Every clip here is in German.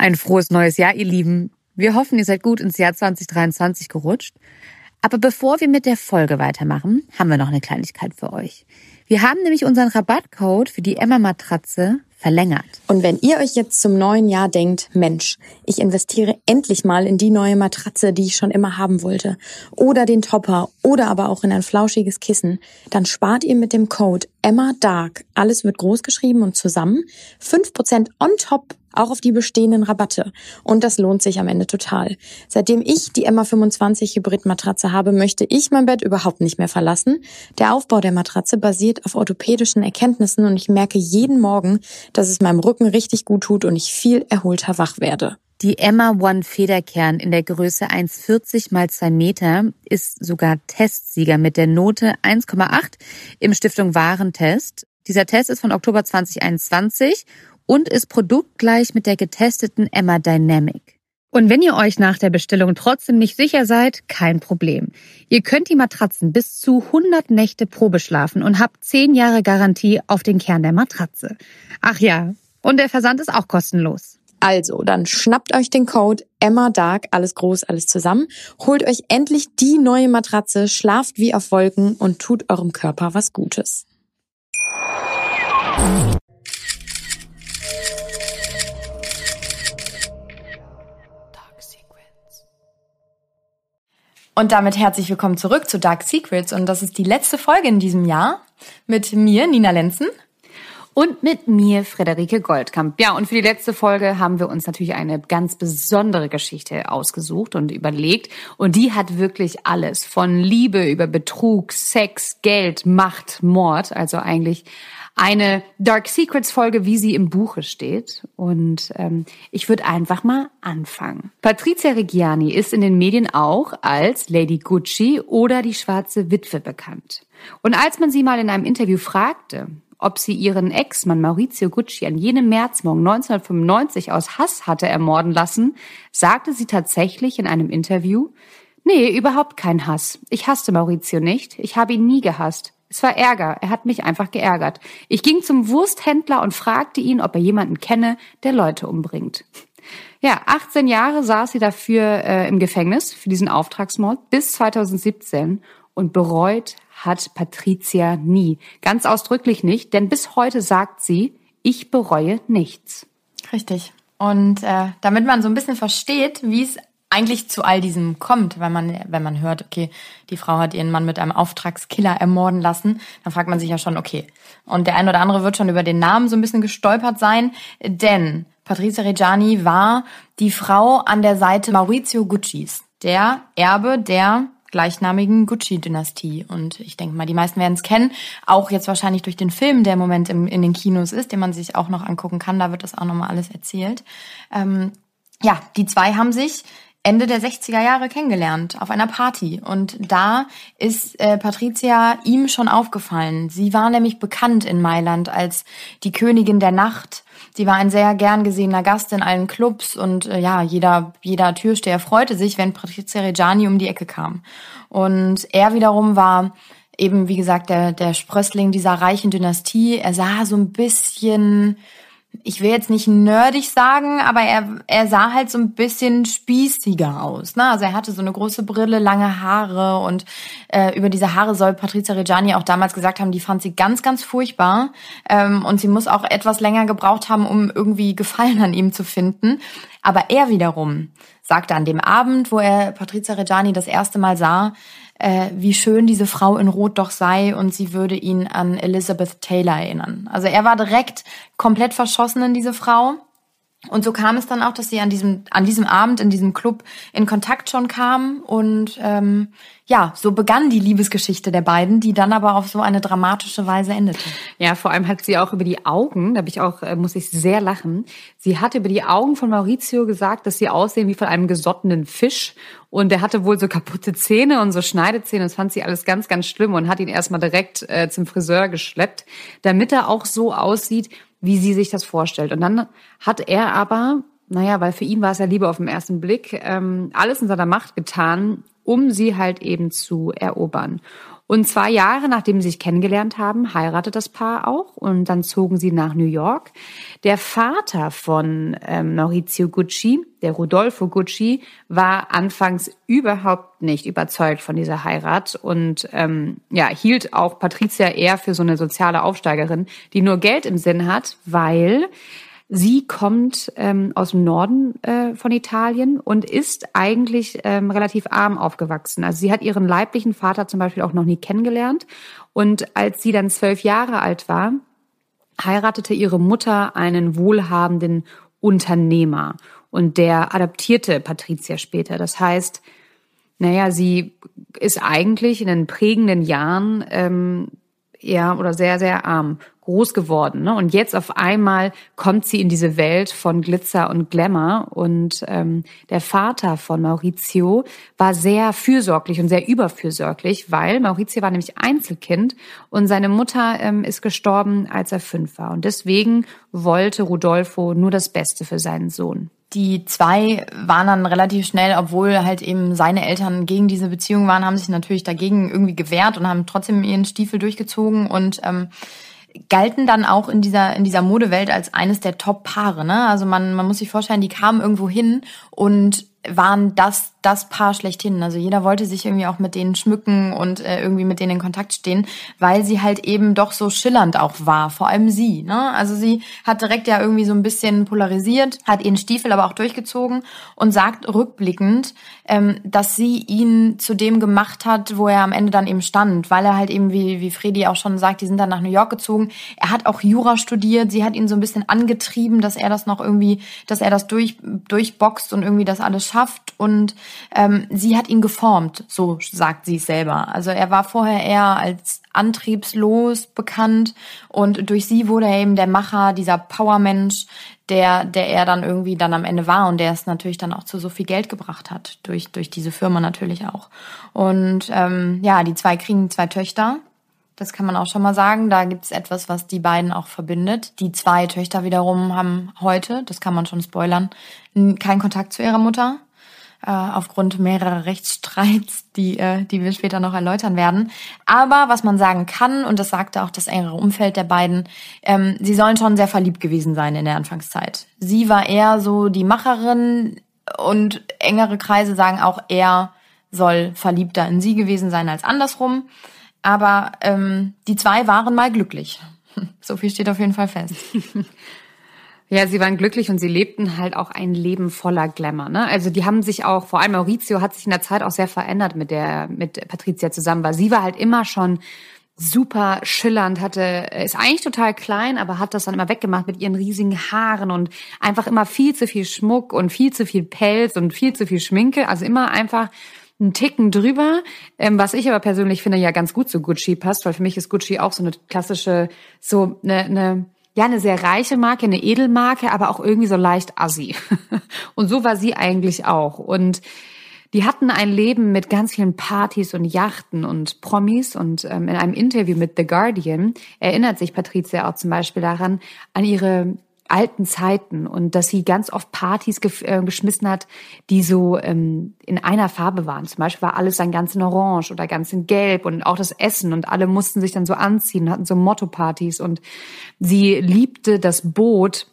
Ein frohes neues Jahr, ihr Lieben. Wir hoffen, ihr seid gut ins Jahr 2023 gerutscht. Aber bevor wir mit der Folge weitermachen, haben wir noch eine Kleinigkeit für euch. Wir haben nämlich unseren Rabattcode für die Emma-Matratze verlängert. Und wenn ihr euch jetzt zum neuen Jahr denkt, Mensch, ich investiere endlich mal in die neue Matratze, die ich schon immer haben wollte, oder den Topper, oder aber auch in ein flauschiges Kissen, dann spart ihr mit dem Code Emma Dark, alles wird groß geschrieben und zusammen, 5% on top auch auf die bestehenden Rabatte. Und das lohnt sich am Ende total. Seitdem ich die Emma 25 Hybrid Matratze habe, möchte ich mein Bett überhaupt nicht mehr verlassen. Der Aufbau der Matratze basiert auf orthopädischen Erkenntnissen und ich merke jeden Morgen, dass es meinem Rücken richtig gut tut und ich viel erholter wach werde. Die Emma One Federkern in der Größe 1,40 mal 2 Meter ist sogar Testsieger mit der Note 1,8 im Stiftung Warentest. Dieser Test ist von Oktober 2021 und ist produktgleich mit der getesteten Emma Dynamic. Und wenn ihr euch nach der Bestellung trotzdem nicht sicher seid, kein Problem. Ihr könnt die Matratzen bis zu 100 Nächte Probe schlafen und habt 10 Jahre Garantie auf den Kern der Matratze. Ach ja, und der Versand ist auch kostenlos. Also, dann schnappt euch den Code Emma Dark, alles groß, alles zusammen, holt euch endlich die neue Matratze, schlaft wie auf Wolken und tut eurem Körper was Gutes. Und damit herzlich willkommen zurück zu Dark Secrets. Und das ist die letzte Folge in diesem Jahr mit mir, Nina Lenzen. Und mit mir, Frederike Goldkamp. Ja, und für die letzte Folge haben wir uns natürlich eine ganz besondere Geschichte ausgesucht und überlegt. Und die hat wirklich alles. Von Liebe über Betrug, Sex, Geld, Macht, Mord. Also eigentlich eine Dark Secrets Folge, wie sie im Buche steht. Und ähm, ich würde einfach mal anfangen. Patrizia Reggiani ist in den Medien auch als Lady Gucci oder die schwarze Witwe bekannt. Und als man sie mal in einem Interview fragte, ob sie ihren Ex-Mann Maurizio Gucci an jenem Märzmorgen 1995 aus Hass hatte ermorden lassen, sagte sie tatsächlich in einem Interview, Nee, überhaupt kein Hass. Ich hasste Maurizio nicht. Ich habe ihn nie gehasst. Es war Ärger. Er hat mich einfach geärgert. Ich ging zum Wursthändler und fragte ihn, ob er jemanden kenne, der Leute umbringt. Ja, 18 Jahre saß sie dafür äh, im Gefängnis für diesen Auftragsmord bis 2017 und bereut hat Patricia nie. Ganz ausdrücklich nicht, denn bis heute sagt sie, ich bereue nichts. Richtig. Und äh, damit man so ein bisschen versteht, wie es eigentlich zu all diesem kommt, wenn man, wenn man hört, okay, die Frau hat ihren Mann mit einem Auftragskiller ermorden lassen, dann fragt man sich ja schon, okay. Und der ein oder andere wird schon über den Namen so ein bisschen gestolpert sein, denn Patrizia Reggiani war die Frau an der Seite Maurizio Guccis, der Erbe der gleichnamigen Gucci-Dynastie. Und ich denke mal, die meisten werden es kennen. Auch jetzt wahrscheinlich durch den Film, der im Moment im, in den Kinos ist, den man sich auch noch angucken kann. Da wird das auch nochmal alles erzählt. Ähm, ja, die zwei haben sich Ende der 60er Jahre kennengelernt auf einer Party und da ist äh, Patricia ihm schon aufgefallen. Sie war nämlich bekannt in Mailand als die Königin der Nacht. Sie war ein sehr gern gesehener Gast in allen Clubs und äh, ja, jeder jeder Türsteher freute sich, wenn Patricia Reggiani um die Ecke kam. Und er wiederum war eben wie gesagt der der Sprössling dieser reichen Dynastie. Er sah so ein bisschen ich will jetzt nicht nerdig sagen, aber er, er sah halt so ein bisschen spießiger aus. Ne? Also er hatte so eine große Brille, lange Haare und äh, über diese Haare soll Patrizia Reggiani auch damals gesagt haben, die fand sie ganz, ganz furchtbar. Ähm, und sie muss auch etwas länger gebraucht haben, um irgendwie Gefallen an ihm zu finden. Aber er wiederum sagte an dem Abend, wo er Patrizia Reggiani das erste Mal sah, äh, wie schön diese Frau in Rot doch sei und sie würde ihn an Elizabeth Taylor erinnern. Also er war direkt komplett verschossen in diese Frau. Und so kam es dann auch, dass sie an diesem, an diesem Abend in diesem Club in Kontakt schon kamen. Und ähm, ja, so begann die Liebesgeschichte der beiden, die dann aber auf so eine dramatische Weise endete. Ja, vor allem hat sie auch über die Augen, da bin ich auch, äh, muss ich sehr lachen. Sie hatte über die Augen von Maurizio gesagt, dass sie aussehen wie von einem gesottenen Fisch. Und er hatte wohl so kaputte Zähne und so Schneidezähne. Das fand sie alles ganz, ganz schlimm und hat ihn erstmal direkt äh, zum Friseur geschleppt, damit er auch so aussieht, wie sie sich das vorstellt. Und dann hat er aber, naja, weil für ihn war es ja Liebe auf den ersten Blick, ähm, alles in seiner Macht getan, um sie halt eben zu erobern. Und zwei Jahre nachdem sie sich kennengelernt haben, heiratet das Paar auch und dann zogen sie nach New York. Der Vater von ähm, Maurizio Gucci, der Rodolfo Gucci, war anfangs überhaupt nicht überzeugt von dieser Heirat und ähm, ja hielt auch Patricia eher für so eine soziale Aufsteigerin, die nur Geld im Sinn hat, weil Sie kommt ähm, aus dem Norden äh, von Italien und ist eigentlich ähm, relativ arm aufgewachsen. Also sie hat ihren leiblichen Vater zum Beispiel auch noch nie kennengelernt. Und als sie dann zwölf Jahre alt war, heiratete ihre Mutter einen wohlhabenden Unternehmer. Und der adaptierte Patricia später. Das heißt, naja, sie ist eigentlich in den prägenden Jahren ähm, ja oder sehr, sehr arm groß geworden. Ne? Und jetzt auf einmal kommt sie in diese Welt von Glitzer und Glamour. Und ähm, der Vater von Maurizio war sehr fürsorglich und sehr überfürsorglich, weil Maurizio war nämlich Einzelkind und seine Mutter ähm, ist gestorben, als er fünf war. Und deswegen wollte Rodolfo nur das Beste für seinen Sohn. Die zwei waren dann relativ schnell, obwohl halt eben seine Eltern gegen diese Beziehung waren, haben sich natürlich dagegen irgendwie gewehrt und haben trotzdem ihren Stiefel durchgezogen und ähm, galten dann auch in dieser, in dieser Modewelt als eines der Top-Paare. Ne? Also man, man muss sich vorstellen, die kamen irgendwo hin und waren das das Paar schlechthin. Also jeder wollte sich irgendwie auch mit denen schmücken und äh, irgendwie mit denen in Kontakt stehen, weil sie halt eben doch so schillernd auch war, vor allem sie. Ne? Also sie hat direkt ja irgendwie so ein bisschen polarisiert, hat ihren Stiefel aber auch durchgezogen und sagt rückblickend, ähm, dass sie ihn zu dem gemacht hat, wo er am Ende dann eben stand, weil er halt eben, wie, wie Fredi auch schon sagt, die sind dann nach New York gezogen. Er hat auch Jura studiert, sie hat ihn so ein bisschen angetrieben, dass er das noch irgendwie, dass er das durch, durchboxt und irgendwie das alles schafft und ähm, sie hat ihn geformt, so sagt sie es selber. Also er war vorher eher als antriebslos bekannt und durch sie wurde er eben der Macher, dieser Powermensch, der, der er dann irgendwie dann am Ende war und der es natürlich dann auch zu so viel Geld gebracht hat, durch, durch diese Firma natürlich auch. Und ähm, ja, die zwei kriegen zwei Töchter. Das kann man auch schon mal sagen. Da gibt's etwas, was die beiden auch verbindet. Die zwei Töchter wiederum haben heute, das kann man schon spoilern, keinen Kontakt zu ihrer Mutter äh, aufgrund mehrerer Rechtsstreits, die, äh, die wir später noch erläutern werden. Aber was man sagen kann, und das sagte auch das engere Umfeld der beiden, ähm, sie sollen schon sehr verliebt gewesen sein in der Anfangszeit. Sie war eher so die Macherin und engere Kreise sagen auch, er soll verliebter in sie gewesen sein als andersrum. Aber ähm, die zwei waren mal glücklich. So viel steht auf jeden Fall fest. Ja, sie waren glücklich und sie lebten halt auch ein Leben voller Glamour. Ne? Also die haben sich auch, vor allem Maurizio hat sich in der Zeit auch sehr verändert mit der mit Patricia zusammen, weil sie war halt immer schon super schillernd, hatte ist eigentlich total klein, aber hat das dann immer weggemacht mit ihren riesigen Haaren und einfach immer viel zu viel Schmuck und viel zu viel Pelz und viel zu viel Schminke, also immer einfach einen Ticken drüber, ähm, was ich aber persönlich finde ja ganz gut zu Gucci passt, weil für mich ist Gucci auch so eine klassische so eine, eine ja, eine sehr reiche Marke, eine Edelmarke, aber auch irgendwie so leicht assi. Und so war sie eigentlich auch. Und die hatten ein Leben mit ganz vielen Partys und Yachten und Promis. Und ähm, in einem Interview mit The Guardian erinnert sich Patricia auch zum Beispiel daran, an ihre alten Zeiten und dass sie ganz oft Partys ge äh, geschmissen hat, die so ähm, in einer Farbe waren. Zum Beispiel war alles dann ganz in Orange oder ganz in Gelb und auch das Essen und alle mussten sich dann so anziehen, hatten so Motto-Partys und sie liebte das Boot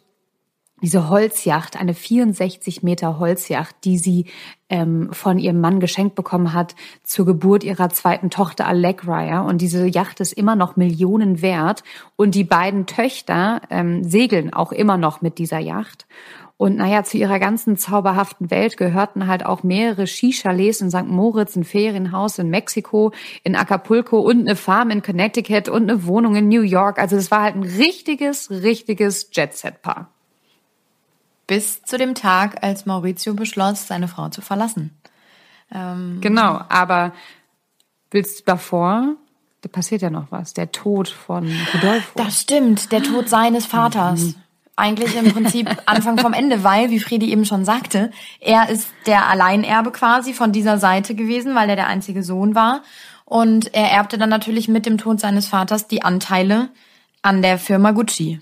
diese Holzjacht, eine 64 Meter Holzjacht, die sie ähm, von ihrem Mann geschenkt bekommen hat zur Geburt ihrer zweiten Tochter Allegra. Ja? Und diese Yacht ist immer noch Millionen wert. Und die beiden Töchter ähm, segeln auch immer noch mit dieser Yacht. Und naja, zu ihrer ganzen zauberhaften Welt gehörten halt auch mehrere Skichalets in St. Moritz, ein Ferienhaus in Mexiko, in Acapulco und eine Farm in Connecticut und eine Wohnung in New York. Also es war halt ein richtiges, richtiges Jet-Set-Paar. Bis zu dem Tag, als Maurizio beschloss, seine Frau zu verlassen. Ähm genau, aber willst du davor? Da passiert ja noch was. Der Tod von Rodolfo. Das stimmt, der Tod seines Vaters. Mhm. Eigentlich im Prinzip Anfang vom Ende, weil, wie Fredi eben schon sagte, er ist der Alleinerbe quasi von dieser Seite gewesen, weil er der einzige Sohn war. Und er erbte dann natürlich mit dem Tod seines Vaters die Anteile an der Firma Gucci.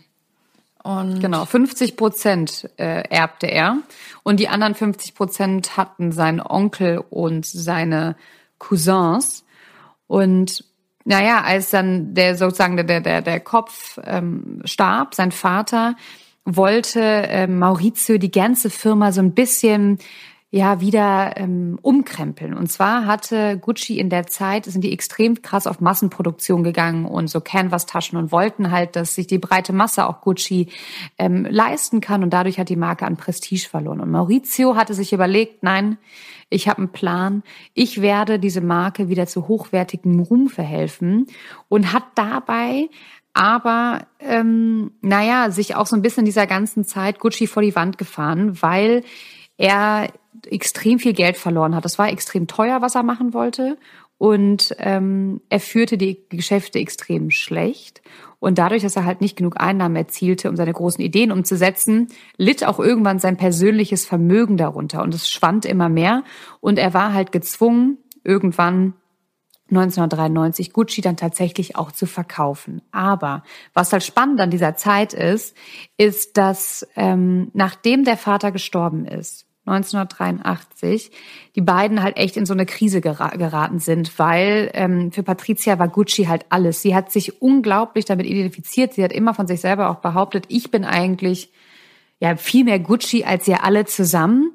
Und genau, 50 Prozent äh, erbte er und die anderen 50 Prozent hatten sein Onkel und seine Cousins. Und naja, als dann der sozusagen der, der, der Kopf ähm, starb, sein Vater, wollte äh, Maurizio die ganze Firma so ein bisschen ja wieder ähm, umkrempeln. Und zwar hatte Gucci in der Zeit, sind die extrem krass auf Massenproduktion gegangen und so Canvas-Taschen und wollten halt, dass sich die breite Masse auch Gucci ähm, leisten kann. Und dadurch hat die Marke an Prestige verloren. Und Maurizio hatte sich überlegt, nein, ich habe einen Plan. Ich werde diese Marke wieder zu hochwertigem Ruhm verhelfen und hat dabei aber ähm, naja, sich auch so ein bisschen in dieser ganzen Zeit Gucci vor die Wand gefahren, weil er extrem viel Geld verloren hat. Das war extrem teuer, was er machen wollte. Und ähm, er führte die Geschäfte extrem schlecht. Und dadurch, dass er halt nicht genug Einnahmen erzielte, um seine großen Ideen umzusetzen, litt auch irgendwann sein persönliches Vermögen darunter. Und es schwand immer mehr. Und er war halt gezwungen, irgendwann 1993 Gucci dann tatsächlich auch zu verkaufen. Aber was halt spannend an dieser Zeit ist, ist, dass ähm, nachdem der Vater gestorben ist, 1983, die beiden halt echt in so eine Krise geraten sind, weil ähm, für Patricia war Gucci halt alles. Sie hat sich unglaublich damit identifiziert. Sie hat immer von sich selber auch behauptet, ich bin eigentlich ja viel mehr Gucci als ihr alle zusammen.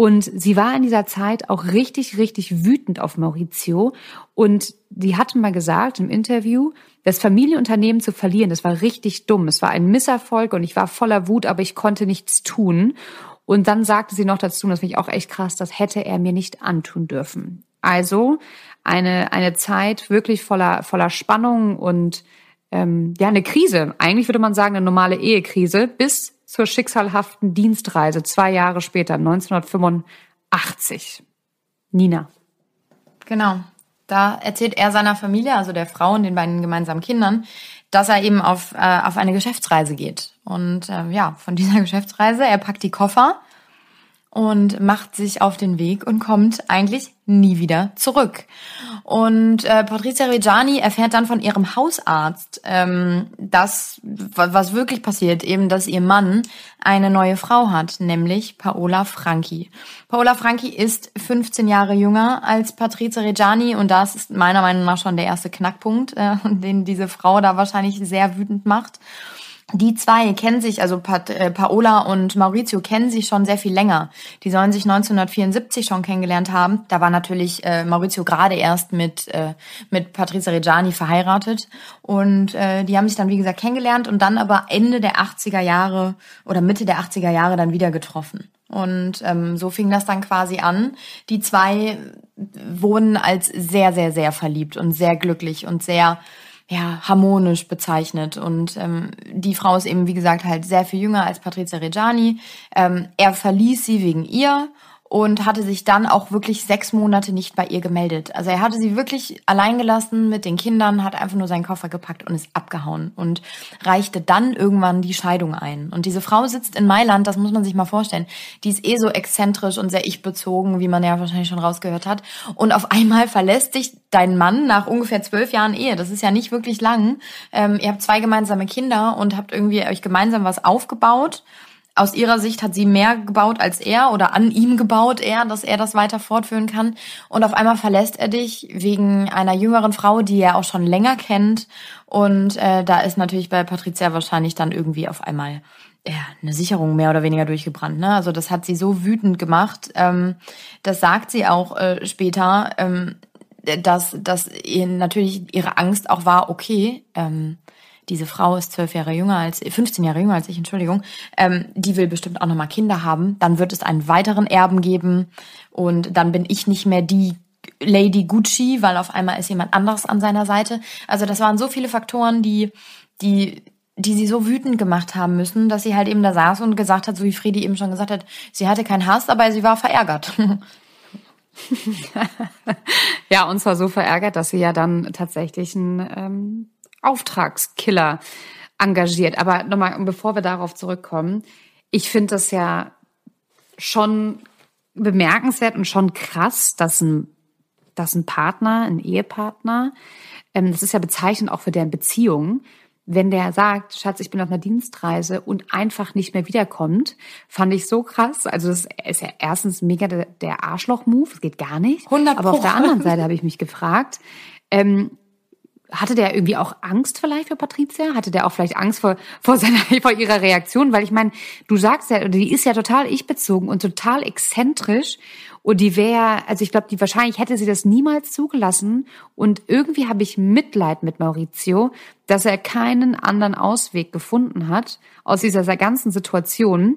Und sie war in dieser Zeit auch richtig, richtig wütend auf Maurizio. Und die hatte mal gesagt im Interview, das Familienunternehmen zu verlieren, das war richtig dumm. Es war ein Misserfolg und ich war voller Wut, aber ich konnte nichts tun. Und dann sagte sie noch dazu, das finde ich auch echt krass, das hätte er mir nicht antun dürfen. Also eine, eine Zeit wirklich voller, voller Spannung und ähm, ja, eine Krise. Eigentlich würde man sagen, eine normale Ehekrise bis zur schicksalhaften Dienstreise zwei Jahre später, 1985. Nina. Genau. Da erzählt er seiner Familie, also der Frau und den beiden gemeinsamen Kindern, dass er eben auf, äh, auf eine Geschäftsreise geht. Und äh, ja, von dieser Geschäftsreise, er packt die Koffer und macht sich auf den Weg und kommt eigentlich nie wieder zurück. Und äh, Patrizia Reggiani erfährt dann von ihrem Hausarzt, ähm, dass was wirklich passiert, eben, dass ihr Mann eine neue Frau hat, nämlich Paola Franchi. Paola Franchi ist 15 Jahre jünger als Patrizia Reggiani und das ist meiner Meinung nach schon der erste Knackpunkt, äh, den diese Frau da wahrscheinlich sehr wütend macht die zwei kennen sich, also äh, Paola und Maurizio kennen sich schon sehr viel länger. Die sollen sich 1974 schon kennengelernt haben. Da war natürlich äh, Maurizio gerade erst mit, äh, mit Patrizia Reggiani verheiratet. Und äh, die haben sich dann, wie gesagt, kennengelernt und dann aber Ende der 80er Jahre oder Mitte der 80er Jahre dann wieder getroffen. Und ähm, so fing das dann quasi an. Die zwei wurden als sehr, sehr, sehr verliebt und sehr glücklich und sehr ja, harmonisch bezeichnet. Und ähm, die Frau ist eben, wie gesagt, halt sehr viel jünger als Patrizia Reggiani. Ähm, er verließ sie wegen ihr und hatte sich dann auch wirklich sechs Monate nicht bei ihr gemeldet. Also er hatte sie wirklich allein gelassen mit den Kindern, hat einfach nur seinen Koffer gepackt und ist abgehauen und reichte dann irgendwann die Scheidung ein. Und diese Frau sitzt in Mailand, das muss man sich mal vorstellen. Die ist eh so exzentrisch und sehr ich-bezogen, wie man ja wahrscheinlich schon rausgehört hat. Und auf einmal verlässt dich dein Mann nach ungefähr zwölf Jahren Ehe. Das ist ja nicht wirklich lang. Ähm, ihr habt zwei gemeinsame Kinder und habt irgendwie euch gemeinsam was aufgebaut aus ihrer Sicht hat sie mehr gebaut als er oder an ihm gebaut er, dass er das weiter fortführen kann. Und auf einmal verlässt er dich wegen einer jüngeren Frau, die er auch schon länger kennt. Und äh, da ist natürlich bei Patricia wahrscheinlich dann irgendwie auf einmal ja, eine Sicherung mehr oder weniger durchgebrannt. Ne? Also das hat sie so wütend gemacht. Ähm, das sagt sie auch äh, später, ähm, dass, dass ihr natürlich ihre Angst auch war, okay, ähm, diese Frau ist zwölf Jahre jünger als, 15 Jahre jünger als ich, Entschuldigung, ähm, die will bestimmt auch nochmal Kinder haben. Dann wird es einen weiteren Erben geben und dann bin ich nicht mehr die Lady Gucci, weil auf einmal ist jemand anderes an seiner Seite. Also das waren so viele Faktoren, die, die, die sie so wütend gemacht haben müssen, dass sie halt eben da saß und gesagt hat, so wie Friedi eben schon gesagt hat, sie hatte keinen Hass, aber sie war verärgert. ja, und zwar so verärgert, dass sie ja dann tatsächlich ein ähm, Auftragskiller engagiert. Aber nochmal, bevor wir darauf zurückkommen, ich finde das ja schon bemerkenswert und schon krass, dass ein, dass ein Partner, ein Ehepartner, ähm, das ist ja bezeichnend auch für deren Beziehung, wenn der sagt, Schatz, ich bin auf einer Dienstreise und einfach nicht mehr wiederkommt, fand ich so krass. Also das ist ja erstens mega der, der Arschloch-Move, das geht gar nicht. 100 Aber auf der anderen Seite habe ich mich gefragt, ähm, hatte der irgendwie auch Angst vielleicht vor Patricia? Hatte der auch vielleicht Angst vor, vor seiner, vor ihrer Reaktion? Weil ich meine, du sagst ja, die ist ja total ich-bezogen und total exzentrisch. Und die wäre, also ich glaube, die wahrscheinlich hätte sie das niemals zugelassen. Und irgendwie habe ich Mitleid mit Maurizio, dass er keinen anderen Ausweg gefunden hat aus dieser ganzen Situation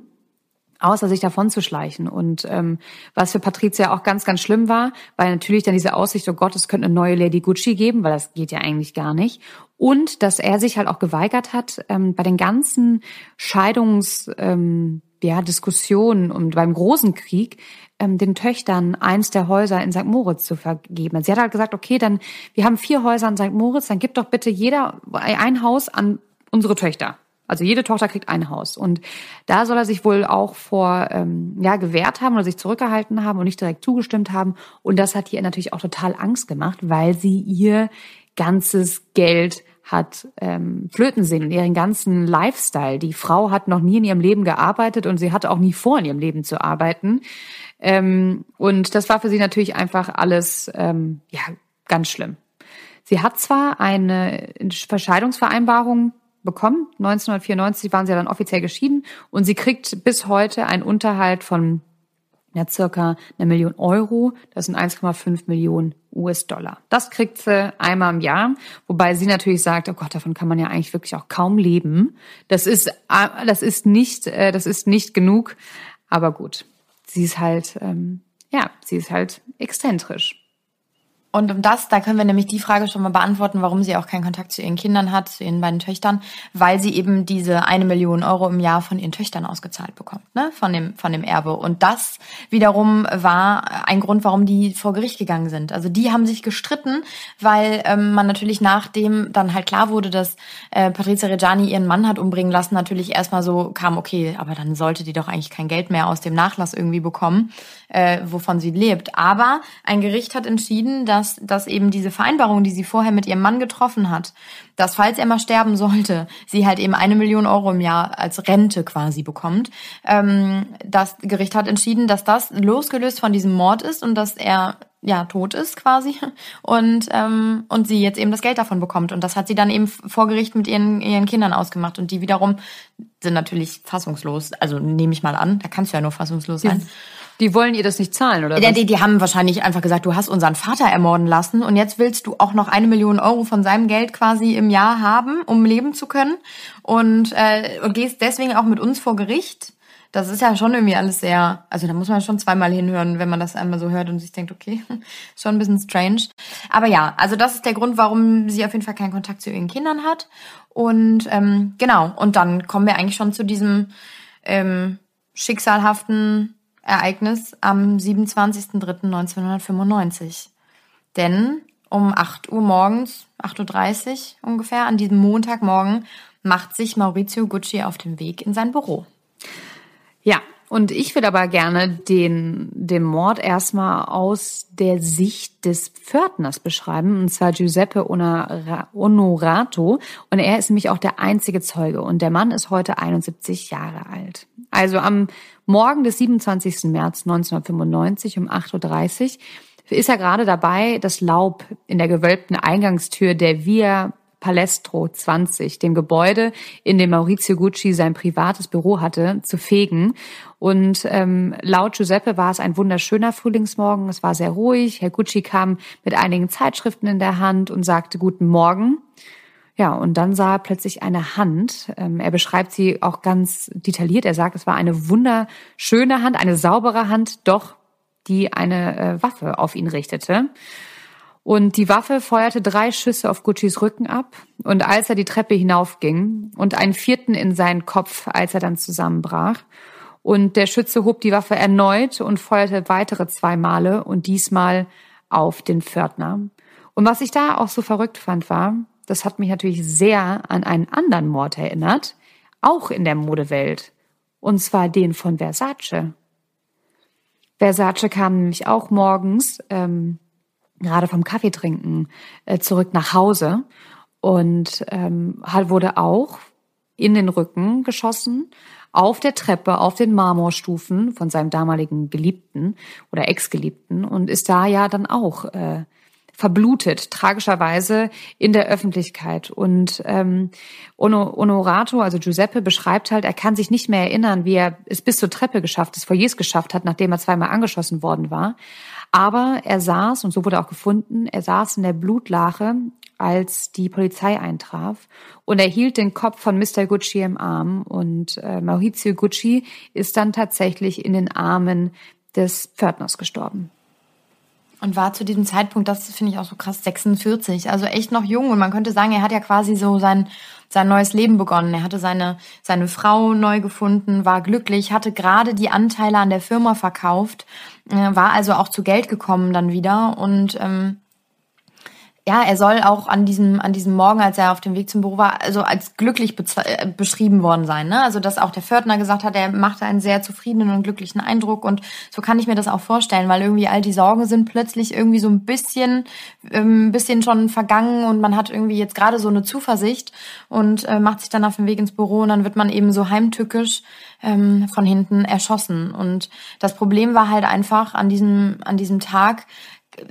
außer sich davon zu schleichen. Und ähm, was für Patricia auch ganz, ganz schlimm war, weil natürlich dann diese Aussicht, oh Gott, es könnte eine neue Lady Gucci geben, weil das geht ja eigentlich gar nicht. Und dass er sich halt auch geweigert hat, ähm, bei den ganzen Scheidungs... Ähm, ja, Diskussionen und beim großen Krieg ähm, den Töchtern eins der Häuser in St. Moritz zu vergeben. Sie hat halt gesagt, okay, dann wir haben vier Häuser in St. Moritz, dann gib doch bitte jeder ein Haus an unsere Töchter. Also jede Tochter kriegt ein Haus. Und da soll er sich wohl auch vor ähm, ja, gewehrt haben oder sich zurückgehalten haben und nicht direkt zugestimmt haben. Und das hat ihr natürlich auch total Angst gemacht, weil sie ihr ganzes Geld hat ähm, flöten sehen, ihren ganzen Lifestyle. Die Frau hat noch nie in ihrem Leben gearbeitet und sie hatte auch nie vor, in ihrem Leben zu arbeiten. Ähm, und das war für sie natürlich einfach alles ähm, ja ganz schlimm. Sie hat zwar eine Verscheidungsvereinbarung bekommen. 1994 waren sie dann offiziell geschieden und sie kriegt bis heute einen Unterhalt von ja, circa eine Million Euro. Das sind 1,5 Millionen US-Dollar. Das kriegt sie einmal im Jahr, wobei sie natürlich sagt, oh Gott, davon kann man ja eigentlich wirklich auch kaum leben. Das ist, äh, das ist nicht, äh, das ist nicht genug. Aber gut, sie ist halt, ähm, ja, sie ist halt exzentrisch. Und um das, da können wir nämlich die Frage schon mal beantworten, warum sie auch keinen Kontakt zu ihren Kindern hat, zu ihren beiden Töchtern, weil sie eben diese eine Million Euro im Jahr von ihren Töchtern ausgezahlt bekommt, ne, von dem, von dem Erbe. Und das wiederum war ein Grund, warum die vor Gericht gegangen sind. Also die haben sich gestritten, weil ähm, man natürlich nachdem dann halt klar wurde, dass äh, Patrizia Reggiani ihren Mann hat umbringen lassen, natürlich erstmal so kam, okay, aber dann sollte die doch eigentlich kein Geld mehr aus dem Nachlass irgendwie bekommen, äh, wovon sie lebt. Aber ein Gericht hat entschieden, dass dass, dass eben diese Vereinbarung, die sie vorher mit ihrem Mann getroffen hat, dass falls er mal sterben sollte, sie halt eben eine Million Euro im Jahr als Rente quasi bekommt. Ähm, das Gericht hat entschieden, dass das losgelöst von diesem Mord ist und dass er ja tot ist quasi und ähm, und sie jetzt eben das Geld davon bekommt und das hat sie dann eben vor Gericht mit ihren ihren Kindern ausgemacht und die wiederum sind natürlich fassungslos also nehme ich mal an da kannst du ja nur fassungslos sein. Die wollen ihr das nicht zahlen, oder? Ja, die, die haben wahrscheinlich einfach gesagt, du hast unseren Vater ermorden lassen und jetzt willst du auch noch eine Million Euro von seinem Geld quasi im Jahr haben, um leben zu können und, äh, und gehst deswegen auch mit uns vor Gericht. Das ist ja schon irgendwie alles sehr, also da muss man schon zweimal hinhören, wenn man das einmal so hört und sich denkt, okay, schon ein bisschen strange. Aber ja, also das ist der Grund, warum sie auf jeden Fall keinen Kontakt zu ihren Kindern hat. Und ähm, genau, und dann kommen wir eigentlich schon zu diesem ähm, schicksalhaften Ereignis am 27.03.1995. Denn um 8 Uhr morgens, 8.30 Uhr ungefähr, an diesem Montagmorgen, macht sich Maurizio Gucci auf den Weg in sein Büro. Ja, und ich würde aber gerne den, den Mord erstmal aus der Sicht des Pförtners beschreiben, und zwar Giuseppe Onorato. Und er ist nämlich auch der einzige Zeuge. Und der Mann ist heute 71 Jahre alt. Also am Morgen des 27. März 1995 um 8.30 Uhr ist er gerade dabei, das Laub in der gewölbten Eingangstür der Via Palestro 20, dem Gebäude, in dem Maurizio Gucci sein privates Büro hatte, zu fegen. Und ähm, laut Giuseppe war es ein wunderschöner Frühlingsmorgen. Es war sehr ruhig. Herr Gucci kam mit einigen Zeitschriften in der Hand und sagte Guten Morgen. Ja, und dann sah er plötzlich eine Hand. Ähm, er beschreibt sie auch ganz detailliert. Er sagt, es war eine wunderschöne Hand, eine saubere Hand, doch die eine äh, Waffe auf ihn richtete. Und die Waffe feuerte drei Schüsse auf Guccis Rücken ab. Und als er die Treppe hinaufging und einen vierten in seinen Kopf, als er dann zusammenbrach. Und der Schütze hob die Waffe erneut und feuerte weitere zwei Male und diesmal auf den Pförtner. Und was ich da auch so verrückt fand, war, das hat mich natürlich sehr an einen anderen Mord erinnert, auch in der Modewelt. Und zwar den von Versace. Versace kam nämlich auch morgens ähm, gerade vom Kaffee trinken äh, zurück nach Hause und ähm, wurde auch in den Rücken geschossen, auf der Treppe, auf den Marmorstufen von seinem damaligen Geliebten oder Ex-Geliebten und ist da ja dann auch äh, verblutet, tragischerweise in der Öffentlichkeit. Und ähm, Onorato, also Giuseppe, beschreibt halt, er kann sich nicht mehr erinnern, wie er es bis zur Treppe geschafft, des Foyers geschafft hat, nachdem er zweimal angeschossen worden war. Aber er saß, und so wurde auch gefunden, er saß in der Blutlache, als die Polizei eintraf und er hielt den Kopf von Mr. Gucci im Arm und äh, Maurizio Gucci ist dann tatsächlich in den Armen des Pförtners gestorben. Und war zu diesem Zeitpunkt, das finde ich auch so krass, 46. Also echt noch jung. Und man könnte sagen, er hat ja quasi so sein, sein neues Leben begonnen. Er hatte seine, seine Frau neu gefunden, war glücklich, hatte gerade die Anteile an der Firma verkauft, äh, war also auch zu Geld gekommen dann wieder und ähm, ja, er soll auch an diesem, an diesem Morgen, als er auf dem Weg zum Büro war, also als glücklich äh, beschrieben worden sein. Ne? Also, dass auch der Pförtner gesagt hat, er machte einen sehr zufriedenen und glücklichen Eindruck. Und so kann ich mir das auch vorstellen, weil irgendwie all die Sorgen sind plötzlich irgendwie so ein bisschen, ähm, bisschen schon vergangen und man hat irgendwie jetzt gerade so eine Zuversicht und äh, macht sich dann auf den Weg ins Büro und dann wird man eben so heimtückisch ähm, von hinten erschossen. Und das Problem war halt einfach an diesem, an diesem Tag,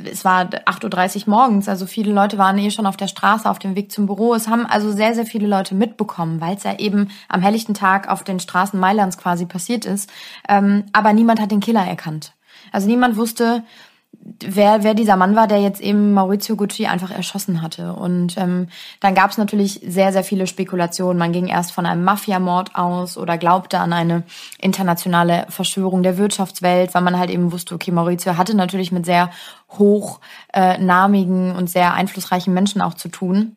es war 8.30 Uhr morgens, also viele Leute waren eh schon auf der Straße auf dem Weg zum Büro. Es haben also sehr, sehr viele Leute mitbekommen, weil es ja eben am helllichten Tag auf den Straßen Mailands quasi passiert ist. Ähm, aber niemand hat den Killer erkannt. Also niemand wusste, wer, wer dieser Mann war, der jetzt eben Maurizio Gucci einfach erschossen hatte. Und ähm, dann gab es natürlich sehr, sehr viele Spekulationen. Man ging erst von einem Mafiamord aus oder glaubte an eine internationale Verschwörung der Wirtschaftswelt, weil man halt eben wusste, okay, Maurizio hatte natürlich mit sehr hochnamigen äh, und sehr einflussreichen Menschen auch zu tun.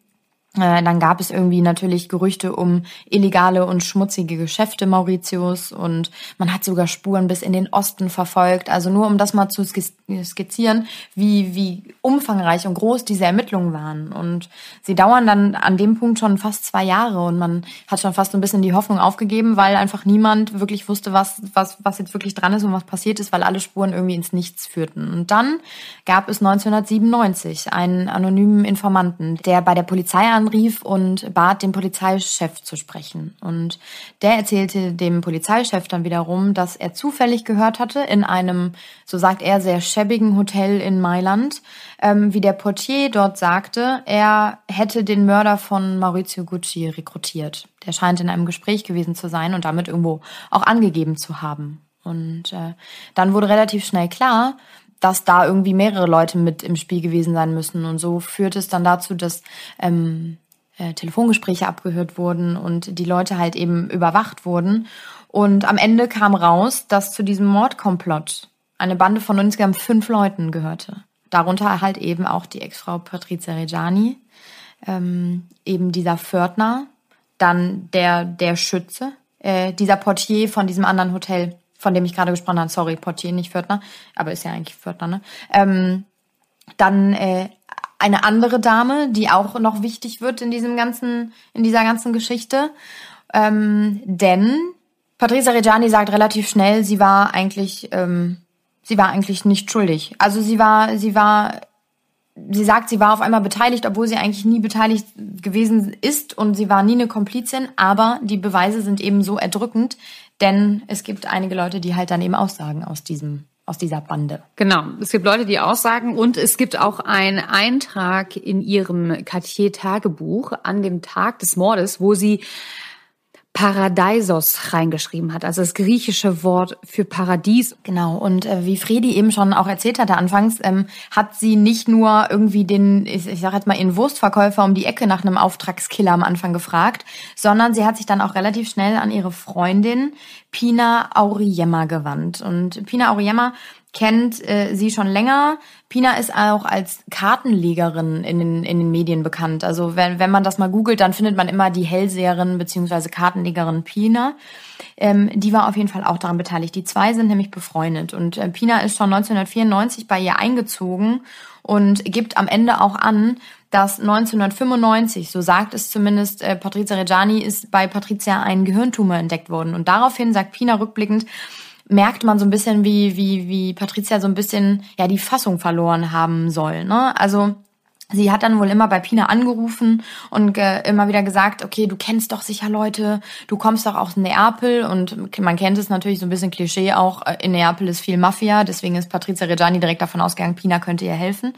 Äh, dann gab es irgendwie natürlich Gerüchte um illegale und schmutzige Geschäfte Mauritius und man hat sogar Spuren bis in den Osten verfolgt. Also nur um das mal zu skizzieren, wie, wie umfangreich und groß diese Ermittlungen waren. Und sie dauern dann an dem Punkt schon fast zwei Jahre und man hat schon fast ein bisschen die Hoffnung aufgegeben, weil einfach niemand wirklich wusste, was, was, was jetzt wirklich dran ist und was passiert ist, weil alle Spuren irgendwie ins Nichts führten. Und dann gab es 1997 einen anonymen Informanten, der bei der Polizei an anrief und bat, den Polizeichef zu sprechen. Und der erzählte dem Polizeichef dann wiederum, dass er zufällig gehört hatte in einem, so sagt er, sehr schäbigen Hotel in Mailand, ähm, wie der Portier dort sagte, er hätte den Mörder von Maurizio Gucci rekrutiert. Der scheint in einem Gespräch gewesen zu sein und damit irgendwo auch angegeben zu haben. Und äh, dann wurde relativ schnell klar, dass da irgendwie mehrere Leute mit im Spiel gewesen sein müssen. Und so führt es dann dazu, dass ähm, äh, Telefongespräche abgehört wurden und die Leute halt eben überwacht wurden. Und am Ende kam raus, dass zu diesem Mordkomplott eine Bande von insgesamt fünf Leuten gehörte. Darunter halt eben auch die Ex-Frau Patrizia Reggiani, ähm, eben dieser Pförtner, dann der, der Schütze, äh, dieser Portier von diesem anderen Hotel, von dem ich gerade gesprochen habe. Sorry, Portier, nicht Pförtner, aber ist ja eigentlich Pförtner, ne? Ähm, dann äh, eine andere Dame, die auch noch wichtig wird in diesem ganzen, in dieser ganzen Geschichte. Ähm, denn Patrizia Reggiani sagt relativ schnell, sie war eigentlich, ähm, sie war eigentlich nicht schuldig. Also sie war, sie war, sie sagt, sie war auf einmal beteiligt, obwohl sie eigentlich nie beteiligt gewesen ist und sie war nie eine Komplizin, aber die Beweise sind eben so erdrückend, denn es gibt einige Leute, die halt dann eben aussagen aus diesem aus dieser Bande. Genau. Es gibt Leute, die aussagen und es gibt auch einen Eintrag in ihrem Cartier-Tagebuch an dem Tag des Mordes, wo sie Paradeisos reingeschrieben hat, also das griechische Wort für Paradies. Genau, und äh, wie Fredi eben schon auch erzählt hatte anfangs, ähm, hat sie nicht nur irgendwie den, ich, ich sage jetzt mal, ihren Wurstverkäufer um die Ecke nach einem Auftragskiller am Anfang gefragt, sondern sie hat sich dann auch relativ schnell an ihre Freundin Pina Auriemma gewandt. Und Pina Auriemma kennt äh, sie schon länger. Pina ist auch als Kartenlegerin in den, in den Medien bekannt. Also wenn, wenn man das mal googelt, dann findet man immer die Hellseherin bzw. Kartenlegerin Pina. Ähm, die war auf jeden Fall auch daran beteiligt. Die zwei sind nämlich befreundet. Und äh, Pina ist schon 1994 bei ihr eingezogen und gibt am Ende auch an, dass 1995, so sagt es zumindest äh, Patrizia Reggiani, ist bei Patrizia ein Gehirntumor entdeckt worden. Und daraufhin sagt Pina rückblickend, merkt man so ein bisschen, wie, wie, wie Patricia so ein bisschen ja die Fassung verloren haben soll. Ne? Also Sie hat dann wohl immer bei Pina angerufen und äh, immer wieder gesagt, okay, du kennst doch sicher Leute, du kommst doch aus Neapel und man kennt es natürlich so ein bisschen Klischee auch, äh, in Neapel ist viel Mafia, deswegen ist Patrizia Reggiani direkt davon ausgegangen, Pina könnte ihr helfen.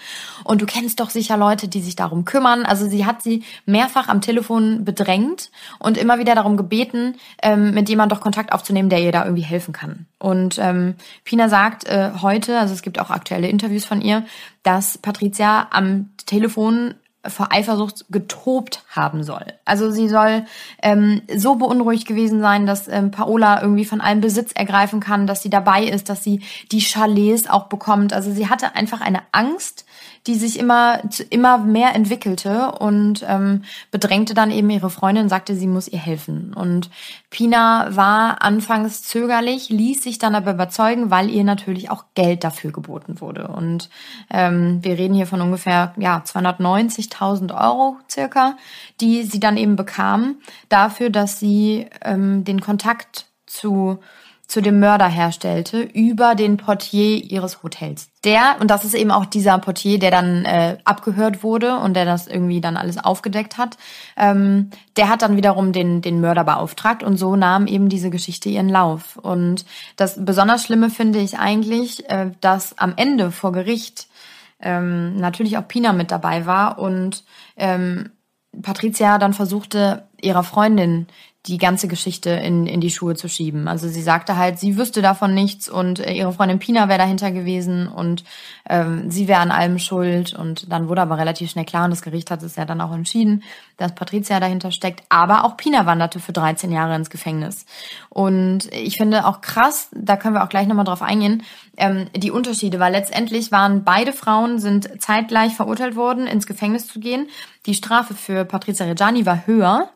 Und du kennst doch sicher Leute, die sich darum kümmern. Also sie hat sie mehrfach am Telefon bedrängt und immer wieder darum gebeten, ähm, mit jemand doch Kontakt aufzunehmen, der ihr da irgendwie helfen kann. Und ähm, Pina sagt äh, heute, also es gibt auch aktuelle Interviews von ihr, dass Patricia am Telefon vor Eifersucht getobt haben soll. Also sie soll ähm, so beunruhigt gewesen sein, dass ähm, Paola irgendwie von allem Besitz ergreifen kann, dass sie dabei ist, dass sie die Chalets auch bekommt. Also sie hatte einfach eine Angst, die sich immer, immer mehr entwickelte und ähm, bedrängte dann eben ihre Freundin, sagte, sie muss ihr helfen. Und Pina war anfangs zögerlich, ließ sich dann aber überzeugen, weil ihr natürlich auch Geld dafür geboten wurde. Und ähm, wir reden hier von ungefähr ja 290.000 Euro circa, die sie dann eben bekam dafür, dass sie ähm, den Kontakt zu zu dem Mörder herstellte über den Portier ihres Hotels. Der, und das ist eben auch dieser Portier, der dann äh, abgehört wurde und der das irgendwie dann alles aufgedeckt hat, ähm, der hat dann wiederum den, den Mörder beauftragt und so nahm eben diese Geschichte ihren Lauf. Und das besonders Schlimme finde ich eigentlich, äh, dass am Ende vor Gericht ähm, natürlich auch Pina mit dabei war und ähm, Patricia dann versuchte, ihrer Freundin die ganze Geschichte in, in die Schuhe zu schieben. Also sie sagte halt, sie wüsste davon nichts und äh, ihre Freundin Pina wäre dahinter gewesen und ähm, sie wäre an allem schuld. Und dann wurde aber relativ schnell klar, und das Gericht hat es ja dann auch entschieden, dass Patricia dahinter steckt. Aber auch Pina wanderte für 13 Jahre ins Gefängnis. Und ich finde auch krass, da können wir auch gleich nochmal drauf eingehen, ähm, die Unterschiede, weil letztendlich waren beide Frauen sind zeitgleich verurteilt worden, ins Gefängnis zu gehen. Die Strafe für Patricia Reggiani war höher,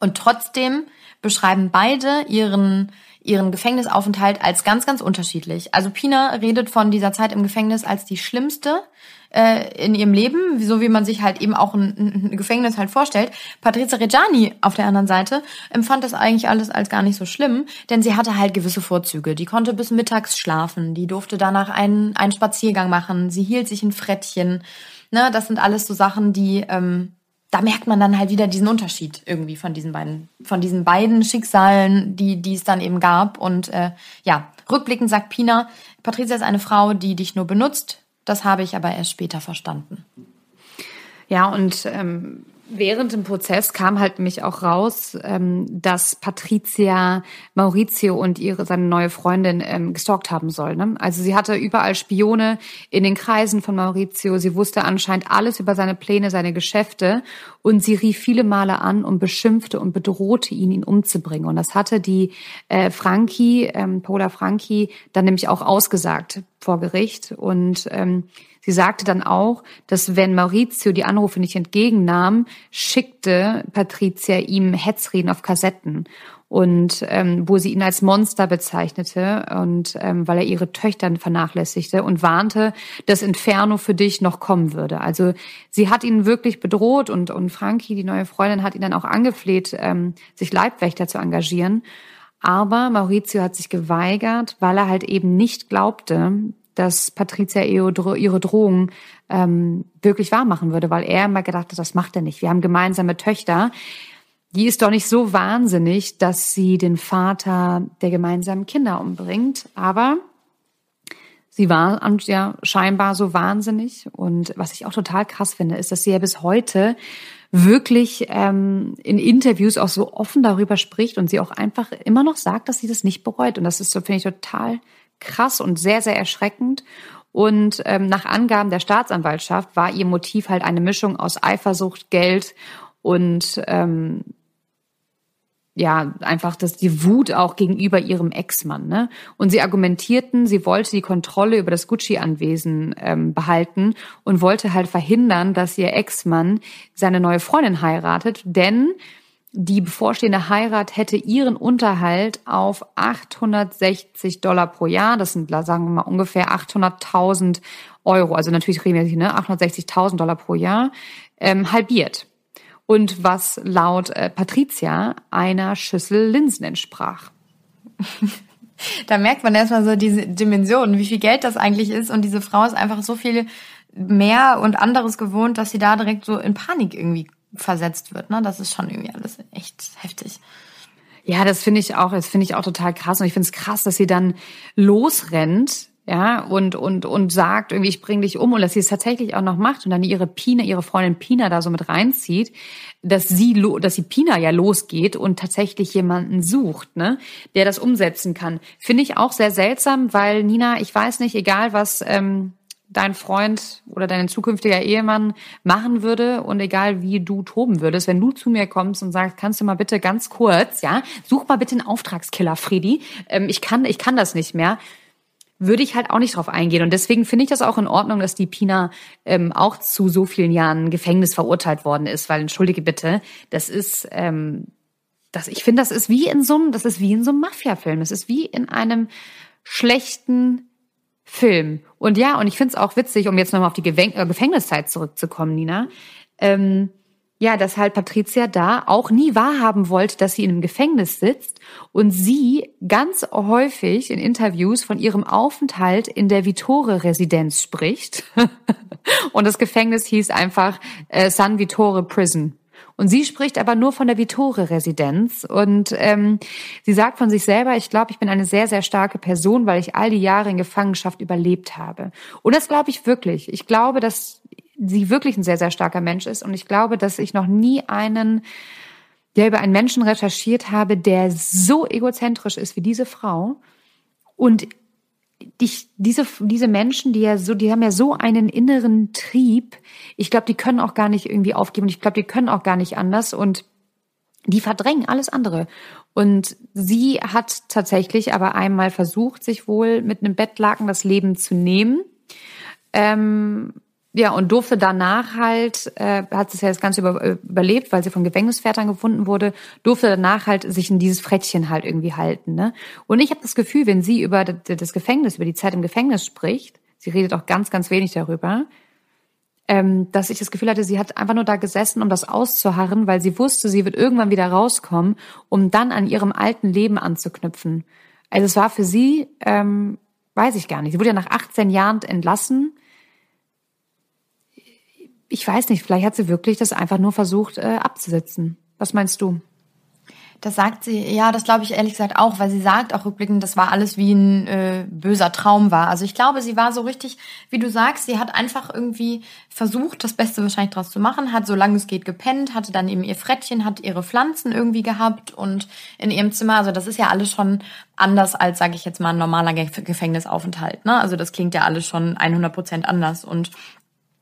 und trotzdem beschreiben beide ihren, ihren Gefängnisaufenthalt als ganz, ganz unterschiedlich. Also Pina redet von dieser Zeit im Gefängnis als die schlimmste äh, in ihrem Leben, so wie man sich halt eben auch ein, ein Gefängnis halt vorstellt. Patrizia Reggiani auf der anderen Seite empfand das eigentlich alles als gar nicht so schlimm, denn sie hatte halt gewisse Vorzüge. Die konnte bis mittags schlafen, die durfte danach einen, einen Spaziergang machen, sie hielt sich ein Frettchen. Ne, das sind alles so Sachen, die ähm, da merkt man dann halt wieder diesen Unterschied irgendwie von diesen beiden, von diesen beiden Schicksalen, die, die es dann eben gab. Und äh, ja, rückblickend sagt Pina, Patricia ist eine Frau, die dich nur benutzt. Das habe ich aber erst später verstanden. Ja, und ähm, Während dem Prozess kam halt mich auch raus, ähm, dass Patricia Maurizio und ihre seine neue Freundin ähm, gestalkt haben soll. Ne? Also sie hatte überall Spione in den Kreisen von Maurizio. Sie wusste anscheinend alles über seine Pläne, seine Geschäfte und sie rief viele Male an und beschimpfte und bedrohte ihn, ihn umzubringen. Und das hatte die äh, Franchi, ähm, Paula Franchi, dann nämlich auch ausgesagt vor Gericht und ähm, Sie sagte dann auch, dass wenn Maurizio die Anrufe nicht entgegennahm, schickte Patricia ihm Hetzreden auf Kassetten und ähm, wo sie ihn als Monster bezeichnete und ähm, weil er ihre Töchter vernachlässigte und warnte, dass Inferno für dich noch kommen würde. Also sie hat ihn wirklich bedroht und und Frankie, die neue Freundin, hat ihn dann auch angefleht, ähm, sich Leibwächter zu engagieren. Aber Maurizio hat sich geweigert, weil er halt eben nicht glaubte, dass Patricia ihre Drohung ähm, wirklich wahr machen würde, weil er immer gedacht hat, das macht er nicht. Wir haben gemeinsame Töchter. Die ist doch nicht so wahnsinnig, dass sie den Vater der gemeinsamen Kinder umbringt. Aber sie war ja scheinbar so wahnsinnig. Und was ich auch total krass finde, ist, dass sie ja bis heute wirklich ähm, in Interviews auch so offen darüber spricht und sie auch einfach immer noch sagt, dass sie das nicht bereut. Und das ist so, finde ich, total krass und sehr, sehr erschreckend. Und ähm, nach Angaben der Staatsanwaltschaft war ihr Motiv halt eine Mischung aus Eifersucht, Geld und ähm, ja, einfach das, die Wut auch gegenüber ihrem Ex-Mann. Ne? Und sie argumentierten, sie wollte die Kontrolle über das Gucci-Anwesen ähm, behalten und wollte halt verhindern, dass ihr Ex-Mann seine neue Freundin heiratet, denn die bevorstehende Heirat hätte ihren Unterhalt auf 860 Dollar pro Jahr, das sind, sagen wir mal, ungefähr 800.000 Euro, also natürlich reden wir ne, 860.000 Dollar pro Jahr, ähm, halbiert. Und was laut äh, Patricia einer Schüssel Linsen entsprach. da merkt man erstmal so diese Dimension, wie viel Geld das eigentlich ist. Und diese Frau ist einfach so viel mehr und anderes gewohnt, dass sie da direkt so in Panik irgendwie versetzt wird. Ne? Das ist schon irgendwie alles echt heftig. Ja, das finde ich auch, das finde ich auch total krass. Und ich finde es krass, dass sie dann losrennt, ja, und, und, und sagt, irgendwie, ich bring dich um und dass sie es tatsächlich auch noch macht und dann ihre Pina, ihre Freundin Pina da so mit reinzieht, dass sie, dass sie Pina ja losgeht und tatsächlich jemanden sucht, ne, der das umsetzen kann. Finde ich auch sehr seltsam, weil Nina, ich weiß nicht, egal was, ähm, dein Freund oder dein zukünftiger Ehemann machen würde und egal wie du toben würdest, wenn du zu mir kommst und sagst, kannst du mal bitte ganz kurz, ja, such mal bitte einen Auftragskiller, Freddy, ähm, ich kann, ich kann das nicht mehr, würde ich halt auch nicht drauf eingehen. Und deswegen finde ich das auch in Ordnung, dass die Pina ähm, auch zu so vielen Jahren Gefängnis verurteilt worden ist, weil entschuldige bitte, das ist ähm, das, ich finde, das ist wie in so einem, das ist wie in so einem Mafia-Film. Es ist wie in einem schlechten Film. Und ja, und ich finde es auch witzig, um jetzt nochmal auf die äh, Gefängniszeit zurückzukommen, Nina. Ähm, ja, dass halt Patricia da auch nie wahrhaben wollte, dass sie in einem Gefängnis sitzt und sie ganz häufig in Interviews von ihrem Aufenthalt in der Vittore-Residenz spricht. und das Gefängnis hieß einfach äh, San Vittore Prison. Und sie spricht aber nur von der Vittore-Residenz. Und ähm, sie sagt von sich selber, ich glaube, ich bin eine sehr, sehr starke Person, weil ich all die Jahre in Gefangenschaft überlebt habe. Und das glaube ich wirklich. Ich glaube, dass sie wirklich ein sehr, sehr starker Mensch ist. Und ich glaube, dass ich noch nie einen, der über einen Menschen recherchiert habe, der so egozentrisch ist wie diese Frau und dich, diese, diese Menschen, die ja so, die haben ja so einen inneren Trieb. Ich glaube, die können auch gar nicht irgendwie aufgeben. Ich glaube, die können auch gar nicht anders und die verdrängen alles andere. Und sie hat tatsächlich aber einmal versucht, sich wohl mit einem Bettlaken das Leben zu nehmen. Ähm, ja, und durfte danach halt, äh, hat es ja das Ganze über, überlebt, weil sie von Gefängniswärtern gefunden wurde, durfte danach halt sich in dieses Frettchen halt irgendwie halten. Ne? Und ich habe das Gefühl, wenn sie über das Gefängnis, über die Zeit im Gefängnis spricht, sie redet auch ganz, ganz wenig darüber, ähm, dass ich das Gefühl hatte, sie hat einfach nur da gesessen, um das auszuharren, weil sie wusste, sie wird irgendwann wieder rauskommen, um dann an ihrem alten Leben anzuknüpfen. Also es war für sie, ähm, weiß ich gar nicht, sie wurde ja nach 18 Jahren entlassen ich weiß nicht, vielleicht hat sie wirklich das einfach nur versucht äh, abzusetzen. Was meinst du? Das sagt sie, ja, das glaube ich ehrlich gesagt auch, weil sie sagt auch rückblickend, das war alles wie ein äh, böser Traum war. Also ich glaube, sie war so richtig, wie du sagst, sie hat einfach irgendwie versucht, das Beste wahrscheinlich draus zu machen, hat solange es geht gepennt, hatte dann eben ihr Frettchen, hat ihre Pflanzen irgendwie gehabt und in ihrem Zimmer, also das ist ja alles schon anders als, sage ich jetzt mal, ein normaler Gefängnisaufenthalt. Ne? Also das klingt ja alles schon 100 Prozent anders und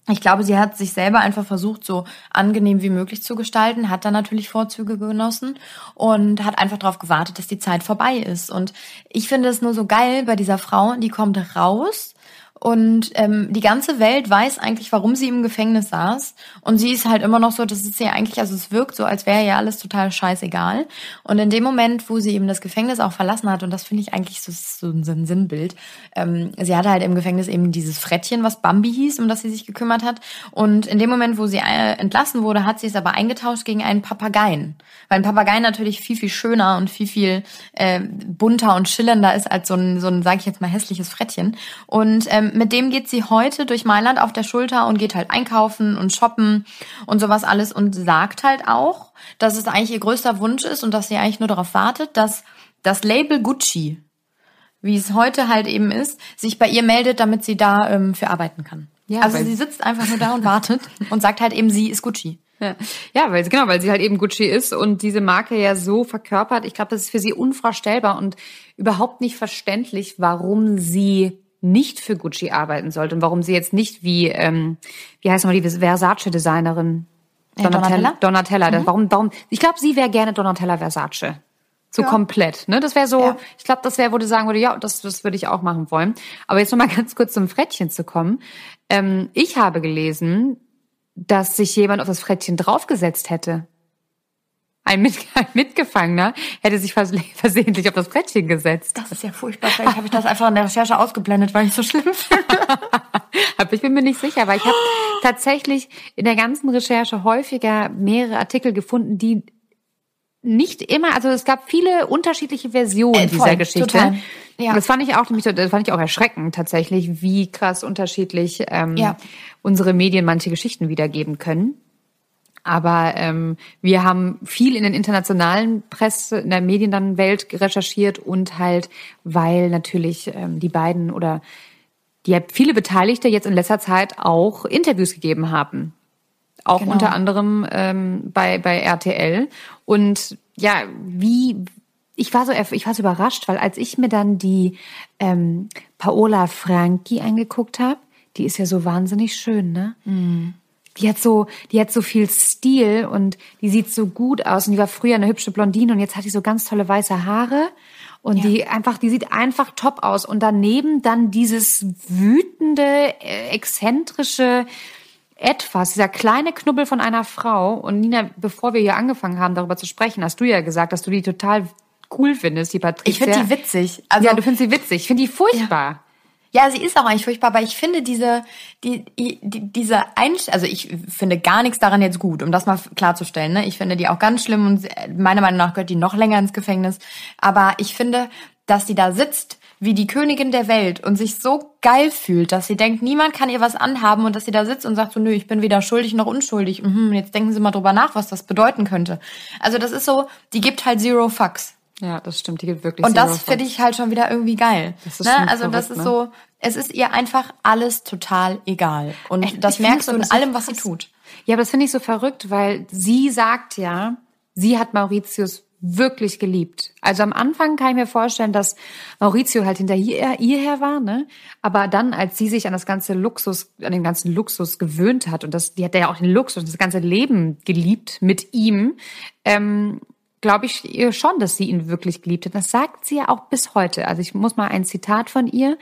ich glaube, sie hat sich selber einfach versucht, so angenehm wie möglich zu gestalten, hat dann natürlich Vorzüge genossen und hat einfach darauf gewartet, dass die Zeit vorbei ist. Und ich finde es nur so geil bei dieser Frau, die kommt raus und ähm, die ganze Welt weiß eigentlich, warum sie im Gefängnis saß. Und sie ist halt immer noch so, das ist ja eigentlich, also es wirkt so, als wäre ja alles total scheißegal. Und in dem Moment, wo sie eben das Gefängnis auch verlassen hat, und das finde ich eigentlich so, so ein Sinnbild, ähm, sie hatte halt im Gefängnis eben dieses Frettchen, was Bambi hieß, um das sie sich gekümmert hat. Und in dem Moment, wo sie äh, entlassen wurde, hat sie es aber eingetauscht gegen einen Papageien. Weil ein Papagei natürlich viel, viel schöner und viel, viel äh, bunter und schillernder ist als so ein, so ein, sag ich jetzt mal, hässliches Frettchen. Und ähm, mit dem geht sie heute durch Mailand auf der Schulter und geht halt einkaufen und shoppen und sowas alles und sagt halt auch, dass es eigentlich ihr größter Wunsch ist und dass sie eigentlich nur darauf wartet, dass das Label Gucci, wie es heute halt eben ist, sich bei ihr meldet, damit sie da ähm, für arbeiten kann. Ja, also sie sitzt einfach nur da und wartet und sagt halt eben, sie ist Gucci. Ja. ja, weil sie genau, weil sie halt eben Gucci ist und diese Marke ja so verkörpert. Ich glaube, das ist für sie unvorstellbar und überhaupt nicht verständlich, warum sie nicht für Gucci arbeiten sollte und warum sie jetzt nicht wie, ähm, wie heißt nochmal die Versace-Designerin? Donatella? Donatella. Mhm. Warum, warum? Ich glaube, sie wäre gerne Donatella Versace. So ja. komplett, ne? Das wäre so, ja. ich glaube, das wäre, wo du sagen würde, ja, das, das würde ich auch machen wollen. Aber jetzt nochmal ganz kurz zum Frettchen zu kommen. Ähm, ich habe gelesen, dass sich jemand auf das Frettchen draufgesetzt hätte. Ein, Mit ein Mitgefangener hätte sich vers versehentlich auf das Brettchen gesetzt. Das ist ja furchtbar. Vielleicht habe ich das einfach in der Recherche ausgeblendet, weil ich so schlimm finde. Ich bin mir nicht sicher, weil ich habe tatsächlich in der ganzen Recherche häufiger mehrere Artikel gefunden, die nicht immer, also es gab viele unterschiedliche Versionen äh, voll, dieser Geschichte. Total. Ja. Das fand ich auch, das fand ich auch erschreckend tatsächlich, wie krass unterschiedlich ähm, Ja. unsere Medien manche Geschichten wiedergeben können. Aber ähm, wir haben viel in den internationalen Presse, in der Medienwelt recherchiert und halt, weil natürlich ähm, die beiden oder die viele Beteiligte jetzt in letzter Zeit auch Interviews gegeben haben. Auch Genau. unter anderem ähm, bei, bei RTL. Und ja, wie ich war so ich war so überrascht, weil als ich mir dann die ähm, Paola Franchi angeguckt habe, die ist ja so wahnsinnig schön, ne? Die hat so, die hat so viel Stil und die sieht so gut aus und die war früher eine hübsche Blondine und jetzt hat die so ganz tolle weiße Haare und die einfach, die sieht einfach top aus und daneben dann dieses wütende, äh, exzentrische etwas, dieser kleine Knubbel von einer Frau und Nina, bevor wir hier angefangen haben, darüber zu sprechen, hast du ja gesagt, dass du die total cool findest, die Patricia. Ich finde die witzig. Also, ja, du findest sie witzig. Ich finde die furchtbar. Ja, sie ist auch eigentlich furchtbar, aber ich finde diese, die, die, die- diese Einstellung, also ich finde gar nichts daran jetzt gut, um das mal klarzustellen. Ne? Ich finde die auch ganz schlimm und meiner Meinung nach gehört die noch länger ins Gefängnis. Aber ich finde, dass sie da sitzt wie die Königin der Welt und sich so geil fühlt, dass sie denkt, niemand kann ihr was anhaben und dass sie da sitzt und sagt so, nö, ich bin weder schuldig noch unschuldig. Mhm, jetzt denken Sie mal drüber nach, was das bedeuten könnte. Also das ist so, die gibt halt zero fucks. Ja, das stimmt. Die gibt wirklich Und das finde ich halt schon wieder irgendwie geil. Das ist ne? schon Also das verrückt, ist ne? so, es ist ihr einfach alles total egal. Und Echt, das merkst das du in allem, was sie tut. Ja, aber das finde ich so verrückt, weil sie sagt ja, sie hat Mauritius wirklich geliebt. Also am Anfang kann ich mir vorstellen, dass Maurizio halt hinter ihr, ihr her war, ne? Aber dann, als sie sich an das ganze Luxus, an den ganzen Luxus gewöhnt hat und das, die hat ja auch den Luxus, das ganze Leben geliebt mit ihm, ähm, glaube ich ihr schon, dass sie ihn wirklich geliebt hat. Das sagt sie ja auch bis heute. Also ich muss mal ein Zitat von ihr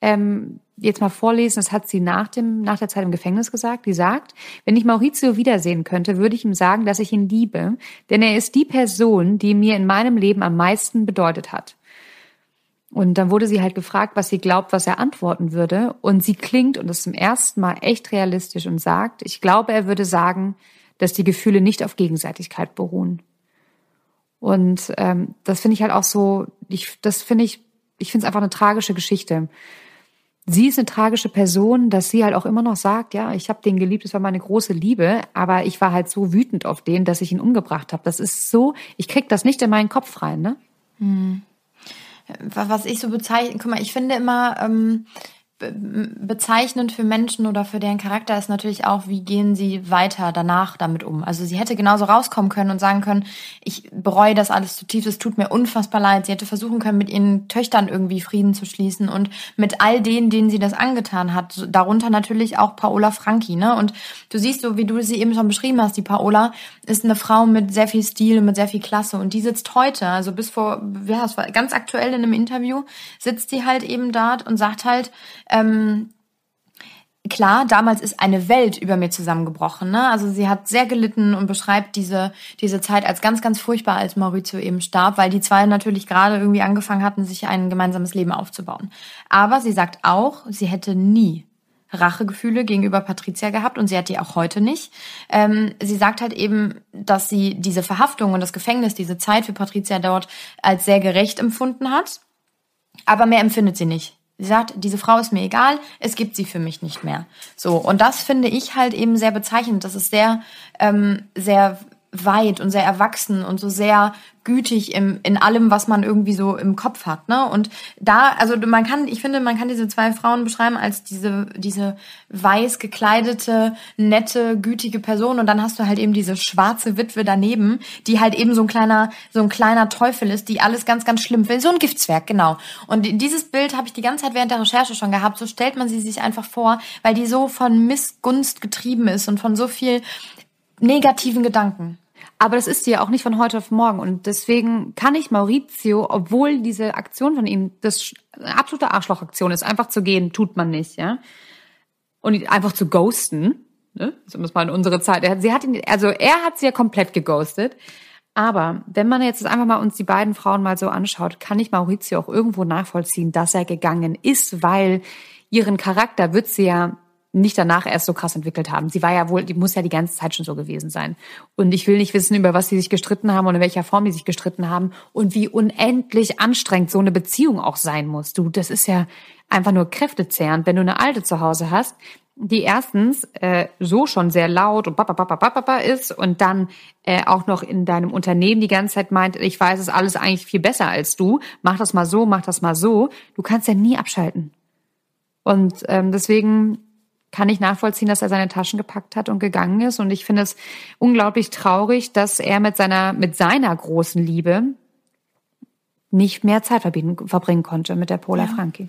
ähm, jetzt mal vorlesen. Das hat sie nach dem nach der Zeit im Gefängnis gesagt. Die sagt: Wenn ich Maurizio wiedersehen könnte, würde ich ihm sagen, dass ich ihn liebe, denn er ist die Person, die mir in meinem Leben am meisten bedeutet hat. Und dann wurde sie halt gefragt, was sie glaubt, was er antworten würde. Und sie klingt, und das zum ersten Mal echt realistisch und sagt, ich glaube, er würde sagen, dass die Gefühle nicht auf Gegenseitigkeit beruhen. Und ähm, das finde ich halt auch so, ich, das finde ich, ich finde es einfach eine tragische Geschichte. Sie ist eine tragische Person, dass sie halt auch immer noch sagt, ja, ich habe den geliebt, es war meine große Liebe, aber ich war halt so wütend auf den, dass ich ihn umgebracht habe. Das ist so, ich krieg das nicht in meinen Kopf rein, ne? Was ich so bezeichne, guck mal, ich finde immer ähm, bezeichnend für Menschen oder für deren Charakter ist natürlich auch, wie gehen sie weiter danach damit um. Also sie hätte genauso rauskommen können und sagen können, ich bereue das alles zutiefst, es tut mir unfassbar leid. Sie hätte versuchen können, mit ihren Töchtern irgendwie Frieden zu schließen und mit all denen, denen sie das angetan hat. Darunter natürlich auch Paola Franchi, ne? Und du siehst so, wie du sie eben schon beschrieben hast, die Paola ist eine Frau mit sehr viel Stil und mit sehr viel Klasse und die sitzt heute, also bis vor, ja, es war ganz aktuell in einem Interview, sitzt sie halt eben dort und sagt halt, ähm, klar, damals ist eine Welt über mir zusammengebrochen. Ne? Also sie hat sehr gelitten und beschreibt diese, diese Zeit als ganz, ganz furchtbar, als Maurizio eben starb, weil die zwei natürlich gerade irgendwie angefangen hatten, sich ein gemeinsames Leben aufzubauen. Aber sie sagt auch, sie hätte nie Rachegefühle gegenüber Patricia gehabt und sie hat die auch heute nicht. Ähm, sie sagt halt eben, dass sie diese Verhaftung und das Gefängnis, diese Zeit für Patricia dort als sehr gerecht empfunden hat. Aber mehr empfindet sie nicht. Sie sagt, diese Frau ist mir egal, es gibt sie für mich nicht mehr. So, und das finde ich halt eben sehr bezeichnend. Das ist sehr, ähm, sehr weit und sehr erwachsen und so sehr gütig im, in allem, was man irgendwie so im Kopf hat. Ne? Und da, also man kann, ich finde, man kann diese zwei Frauen beschreiben als diese, diese weiß gekleidete, nette, gütige Person und dann hast du halt eben diese schwarze Witwe daneben, die halt eben so ein kleiner, so ein kleiner Teufel ist, die alles ganz, ganz schlimm will. So ein Giftzwerg, genau. Und dieses Bild habe ich die ganze Zeit während der Recherche schon gehabt. So stellt man sie sich einfach vor, weil die so von Missgunst getrieben ist und von so viel negativen Gedanken. Aber das ist sie ja auch nicht von heute auf morgen. Und deswegen kann ich Maurizio, obwohl diese Aktion von ihm das eine absolute Arschlochaktion ist, einfach zu gehen, tut man nicht, ja. Und einfach zu ghosten, ne? So muss man in unsere Zeit. Er sie hat ihn, also er hat sie ja komplett geghostet. Aber wenn man jetzt einfach mal uns die beiden Frauen mal so anschaut, kann ich Maurizio auch irgendwo nachvollziehen, dass er gegangen ist, weil ihren Charakter wird sie ja nicht danach erst so krass entwickelt haben. Sie war ja wohl, die muss ja die ganze Zeit schon so gewesen sein. Und ich will nicht wissen, über was sie sich gestritten haben und in welcher Form die sich gestritten haben und wie unendlich anstrengend so eine Beziehung auch sein muss. Du, das ist ja einfach nur kräftezehrend, wenn du eine alte zu Hause hast, die erstens äh, so schon sehr laut und papapapapapa ist und dann äh, auch noch in deinem Unternehmen die ganze Zeit meint, ich weiß es alles eigentlich viel besser als du, mach das mal so, mach das mal so. Du kannst ja nie abschalten. Und ähm, deswegen kann ich nachvollziehen, dass er seine Taschen gepackt hat und gegangen ist. Und ich finde es unglaublich traurig, dass er mit seiner, mit seiner großen Liebe nicht mehr Zeit verbringen konnte mit der Pola ja. Franki.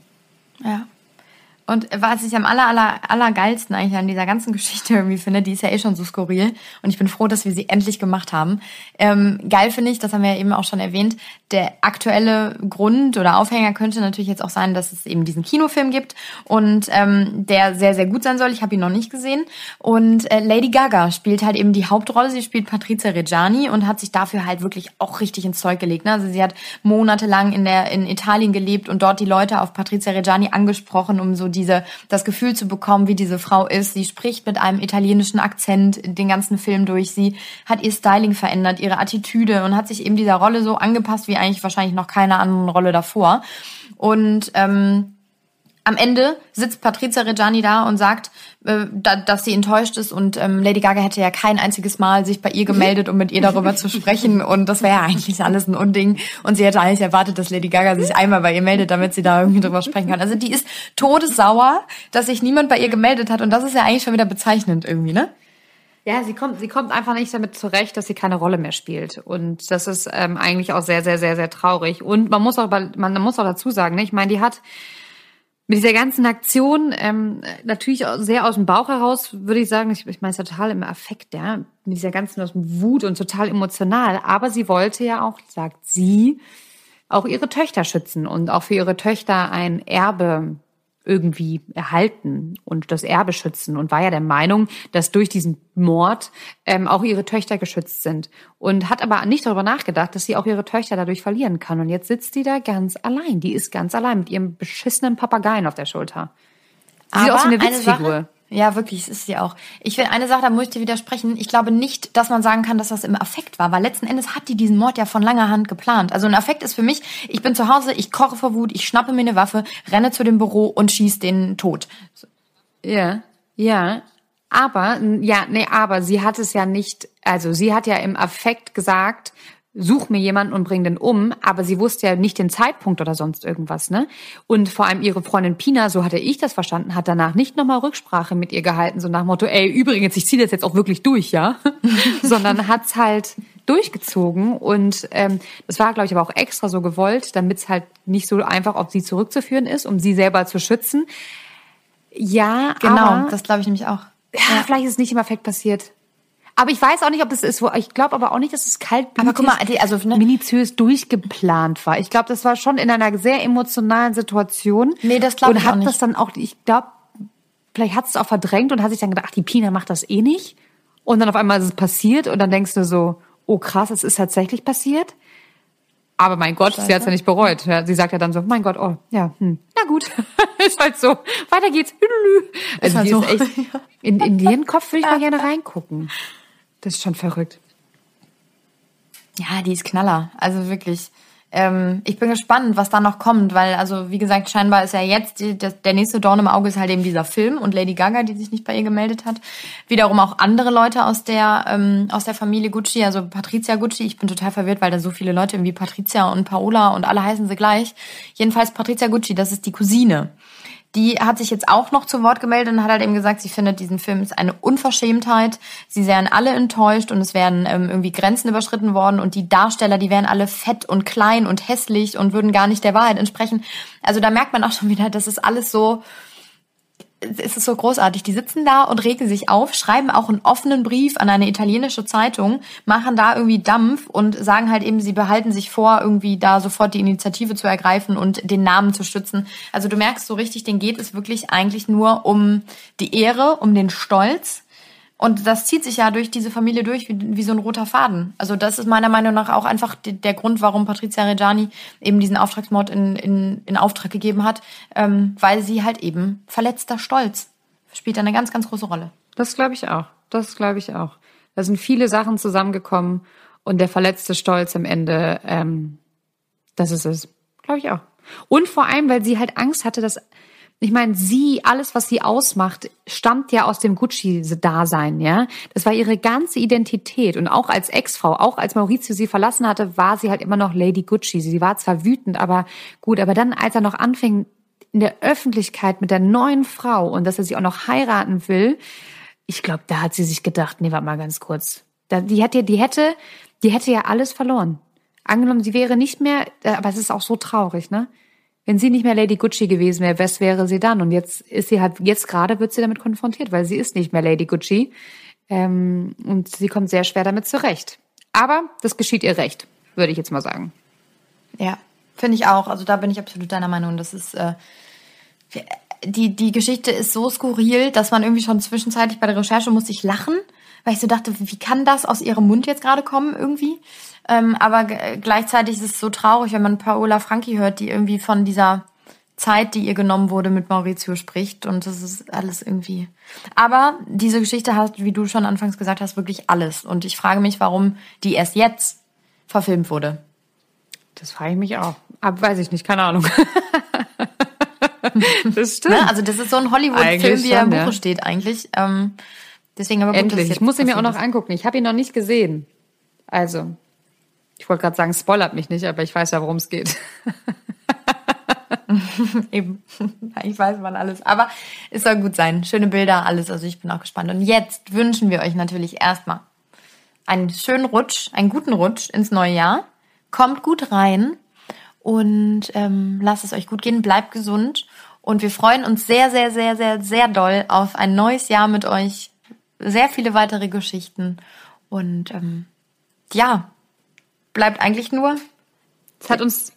Ja. Und was ich am aller, aller, aller geilsten eigentlich an dieser ganzen Geschichte irgendwie finde, die ist ja eh schon so skurril. Und ich bin froh, dass wir sie endlich gemacht haben. Ähm, geil finde ich, das haben wir ja eben auch schon erwähnt, der aktuelle Grund oder Aufhänger könnte natürlich jetzt auch sein, dass es eben diesen Kinofilm gibt und ähm, der sehr, sehr gut sein soll. Ich habe ihn noch nicht gesehen. Und äh, Lady Gaga spielt halt eben die Hauptrolle. Sie spielt Patrizia Reggiani und hat sich dafür halt wirklich auch richtig ins Zeug gelegt. Ne? Also sie hat monatelang in, der, in Italien gelebt und dort die Leute auf Patrizia Reggiani angesprochen, um so diese, das Gefühl zu bekommen, wie diese Frau ist. Sie spricht mit einem italienischen Akzent den ganzen Film durch. Sie hat ihr Styling verändert, ihre Attitüde und hat sich eben dieser Rolle so angepasst wie eigentlich wahrscheinlich noch keine andere Rolle davor. Und ähm, am Ende sitzt Patrizia Reggiani da und sagt, äh, da, dass sie enttäuscht ist und ähm, Lady Gaga hätte ja kein einziges Mal sich bei ihr gemeldet, um mit ihr darüber zu sprechen und das wäre ja eigentlich alles ein Unding und sie hätte eigentlich erwartet, dass Lady Gaga sich einmal bei ihr meldet, damit sie da irgendwie drüber sprechen kann. Also die ist todessauer, dass sich niemand bei ihr gemeldet hat und das ist ja eigentlich schon wieder bezeichnend irgendwie, ne? Ja, sie kommt, sie kommt einfach nicht damit zurecht, dass sie keine Rolle mehr spielt. Und das ist ähm, eigentlich auch sehr, sehr, sehr, sehr traurig. Und man muss auch, man muss auch dazu sagen, ne? ich meine, die hat mit dieser ganzen Aktion ähm, natürlich sehr aus dem Bauch heraus, würde ich sagen, ich, ich meine, es total im Affekt, ja, mit dieser ganzen aus dem Wut und total emotional. Aber sie wollte ja auch, sagt sie, auch ihre Töchter schützen und auch für ihre Töchter ein Erbe irgendwie erhalten und das Erbe schützen und war ja der Meinung, dass durch diesen Mord ähm, auch ihre Töchter geschützt sind und hat aber nicht darüber nachgedacht, dass sie auch ihre Töchter dadurch verlieren kann. Und jetzt sitzt die da ganz allein. Die ist ganz allein mit ihrem beschissenen Papageien auf der Schulter. Sie sieht aus wie eine Witzfigur. Ja, wirklich, es ist sie auch. Ich will eine Sache, da muss ich dir widersprechen. Ich glaube nicht, dass man sagen kann, dass das im Affekt war, weil letzten Endes hat die diesen Mord ja von langer Hand geplant. Also ein Affekt ist für mich, ich bin zu Hause, ich koche vor Wut, ich schnappe mir eine Waffe, renne zu dem Büro und schieße den tot. Ja, ja. Aber, ja, nee, aber sie hat es ja nicht, also sie hat ja im Affekt gesagt, such mir jemanden und bring den um, aber sie wusste ja nicht den Zeitpunkt oder sonst irgendwas, ne? Und vor allem ihre Freundin Pina, so hatte ich das verstanden, hat danach nicht nochmal Rücksprache mit ihr gehalten, so nach Motto, ey, übrigens, ich ziehe das jetzt auch wirklich durch, ja? Sondern hat's halt durchgezogen und ähm, das war, glaube ich, aber auch extra so gewollt, damit es halt nicht so einfach auf sie zurückzuführen ist, um sie selber zu schützen. Ja, genau, aber, das glaube ich nämlich auch. Ja, ja, vielleicht ist es nicht im Affekt passiert. Aber ich weiß auch nicht, ob es ist. Ich glaube aber auch nicht, dass es kalt, aber guck mal, also ne? minutiös durchgeplant war. Ich glaube, das war schon in einer sehr emotionalen Situation. Nee, das glaube ich auch nicht. Und hat das dann auch, ich glaube, vielleicht hat es auch verdrängt und hat sich dann gedacht, ach, die Pina macht das eh nicht. Und dann auf einmal ist es passiert und dann denkst du so, oh krass, es ist tatsächlich passiert. Aber mein Gott, Scheiße. sie hat es ja nicht bereut. Ja, sie sagt ja dann so, mein Gott, oh, ja, hm, na gut, ist halt so. Weiter geht's. Also ist halt so. ist echt, in, in ihren Kopf würde ich mal gerne reingucken. Das ist schon verrückt. Ja, die ist Knaller. Also wirklich. Ähm, ich bin gespannt, was da noch kommt, weil, also wie gesagt, scheinbar ist ja jetzt die, das, der nächste Dorn im Auge ist halt eben dieser Film und Lady Gaga, die sich nicht bei ihr gemeldet hat. Wiederum auch andere Leute aus der ähm, aus der Familie Gucci, also Patricia Gucci. Ich bin total verwirrt, weil da so viele Leute irgendwie Patricia und Paola und alle heißen sie gleich. Jedenfalls Patricia Gucci, das ist die Cousine die hat sich jetzt auch noch zu Wort gemeldet und hat halt eben gesagt, sie findet diesen Film ist eine Unverschämtheit. Sie seien alle enttäuscht und es wären ähm, irgendwie Grenzen überschritten worden und die Darsteller, die wären alle fett und klein und hässlich und würden gar nicht der Wahrheit entsprechen. Also da merkt man auch schon wieder, das ist alles so es ist so großartig. Die sitzen da und regen sich auf, schreiben auch einen offenen Brief an eine italienische Zeitung, machen da irgendwie Dampf und sagen halt eben, sie behalten sich vor, irgendwie da sofort die Initiative zu ergreifen und den Namen zu stützen. Also du merkst so richtig, denen geht es wirklich eigentlich nur um die Ehre, um den Stolz und das zieht sich ja durch diese Familie durch wie, wie, so ein roter Faden. Also das ist meiner Meinung nach auch einfach der Grund, warum Patrizia Reggiani eben diesen Auftragsmord in, in, in Auftrag gegeben hat, ähm, weil sie halt eben verletzter Stolz spielt eine ganz, ganz große Rolle. Das glaube ich auch. Das glaube ich auch. Da sind viele Sachen zusammengekommen und der verletzte Stolz am Ende, ähm, das ist es. Glaube ich auch. Und vor allem, weil sie halt Angst hatte, dass, ich meine, sie, alles, was sie ausmacht, stammt ja aus dem Gucci-Dasein, ja. Das war ihre ganze Identität. Und auch als Ex-Frau, auch als Maurizio sie verlassen hatte, war sie halt immer noch Lady Gucci. Sie war zwar wütend, aber gut. Aber dann, als er noch anfing, in der Öffentlichkeit mit der neuen Frau und dass er sie auch noch heiraten will, ich glaube, da hat sie sich gedacht, nee, warte mal ganz kurz. Die hätte, die hätte, die hätte ja alles verloren. Angenommen, sie wäre nicht mehr, äh, aber es ist auch so traurig, ne? Wenn sie nicht mehr Lady Gucci gewesen wäre, was wäre sie dann? Und jetzt ist sie halt, jetzt gerade wird sie damit konfrontiert, weil sie ist nicht mehr Lady Gucci. Ähm, und sie kommt sehr schwer damit zurecht. Aber das geschieht ihr recht, würde ich jetzt mal sagen. Ja, finde ich auch. Also da bin ich absolut deiner Meinung. Das ist, äh, die, die Geschichte ist so skurril, dass man irgendwie schon zwischenzeitlich bei der Recherche musste ich lachen, weil ich so dachte, wie kann das aus ihrem Mund jetzt gerade kommen irgendwie? Ähm, aber gleichzeitig ist es so traurig, wenn man Paola Franchi hört, die irgendwie von dieser Zeit, die ihr genommen wurde, mit Maurizio spricht. Und das ist alles irgendwie. Aber diese Geschichte hat, wie du schon anfangs gesagt hast, wirklich alles. Und ich frage mich, warum die erst jetzt verfilmt wurde. Das frage ich mich auch. Aber weiß ich nicht, keine Ahnung. das stimmt. Ne? Also das ist so ein Hollywood-Film, wie er im Buche ja. steht eigentlich. Ähm, deswegen aber gut, Endlich. ich muss ihn mir auch noch angucken. Ich habe ihn noch nicht gesehen. Also, ich wollte gerade sagen, spoilert mich nicht, aber ich weiß ja, worum es geht. Eben. Ich weiß man alles. Aber es soll gut sein. Schöne Bilder, alles. Also ich bin auch gespannt. Und jetzt wünschen wir euch natürlich erstmal einen schönen Rutsch, einen guten Rutsch ins neue Jahr. Kommt gut rein und ähm, lasst es euch gut gehen. Bleibt gesund. Und wir freuen uns sehr, sehr, sehr, sehr, sehr doll auf ein neues Jahr mit euch. Sehr viele weitere Geschichten. Und ähm, ja, bleibt eigentlich nur. Es hat uns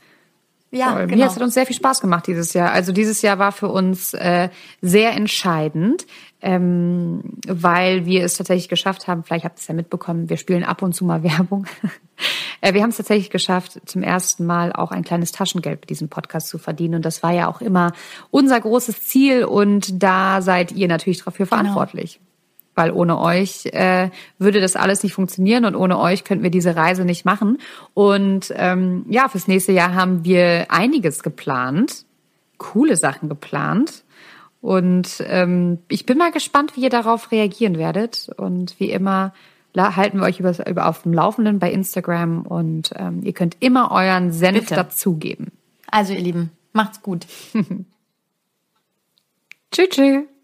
ja, Voll. genau. Mir hat uns sehr viel Spaß gemacht dieses Jahr. Also dieses Jahr war für uns äh, sehr entscheidend, ähm, weil wir es tatsächlich geschafft haben. Vielleicht habt ihr es ja mitbekommen. Wir spielen ab und zu mal Werbung. äh, wir haben es tatsächlich geschafft, zum ersten Mal auch ein kleines Taschengeld mit diesem Podcast zu verdienen. Und das war ja auch immer unser großes Ziel. Und da seid ihr natürlich dafür genau. Weil ohne euch äh, würde das alles nicht funktionieren und ohne euch könnten wir diese Reise nicht machen. Und ähm, ja, fürs nächste Jahr haben wir einiges geplant, coole Sachen geplant. Und ähm, ich bin mal gespannt, wie ihr darauf reagieren werdet. Und wie immer halten wir euch über, über auf dem Laufenden bei Instagram und ähm, ihr könnt immer euren Senf Bitte. dazugeben. Also ihr Lieben, macht's gut. tschüss. tschüss.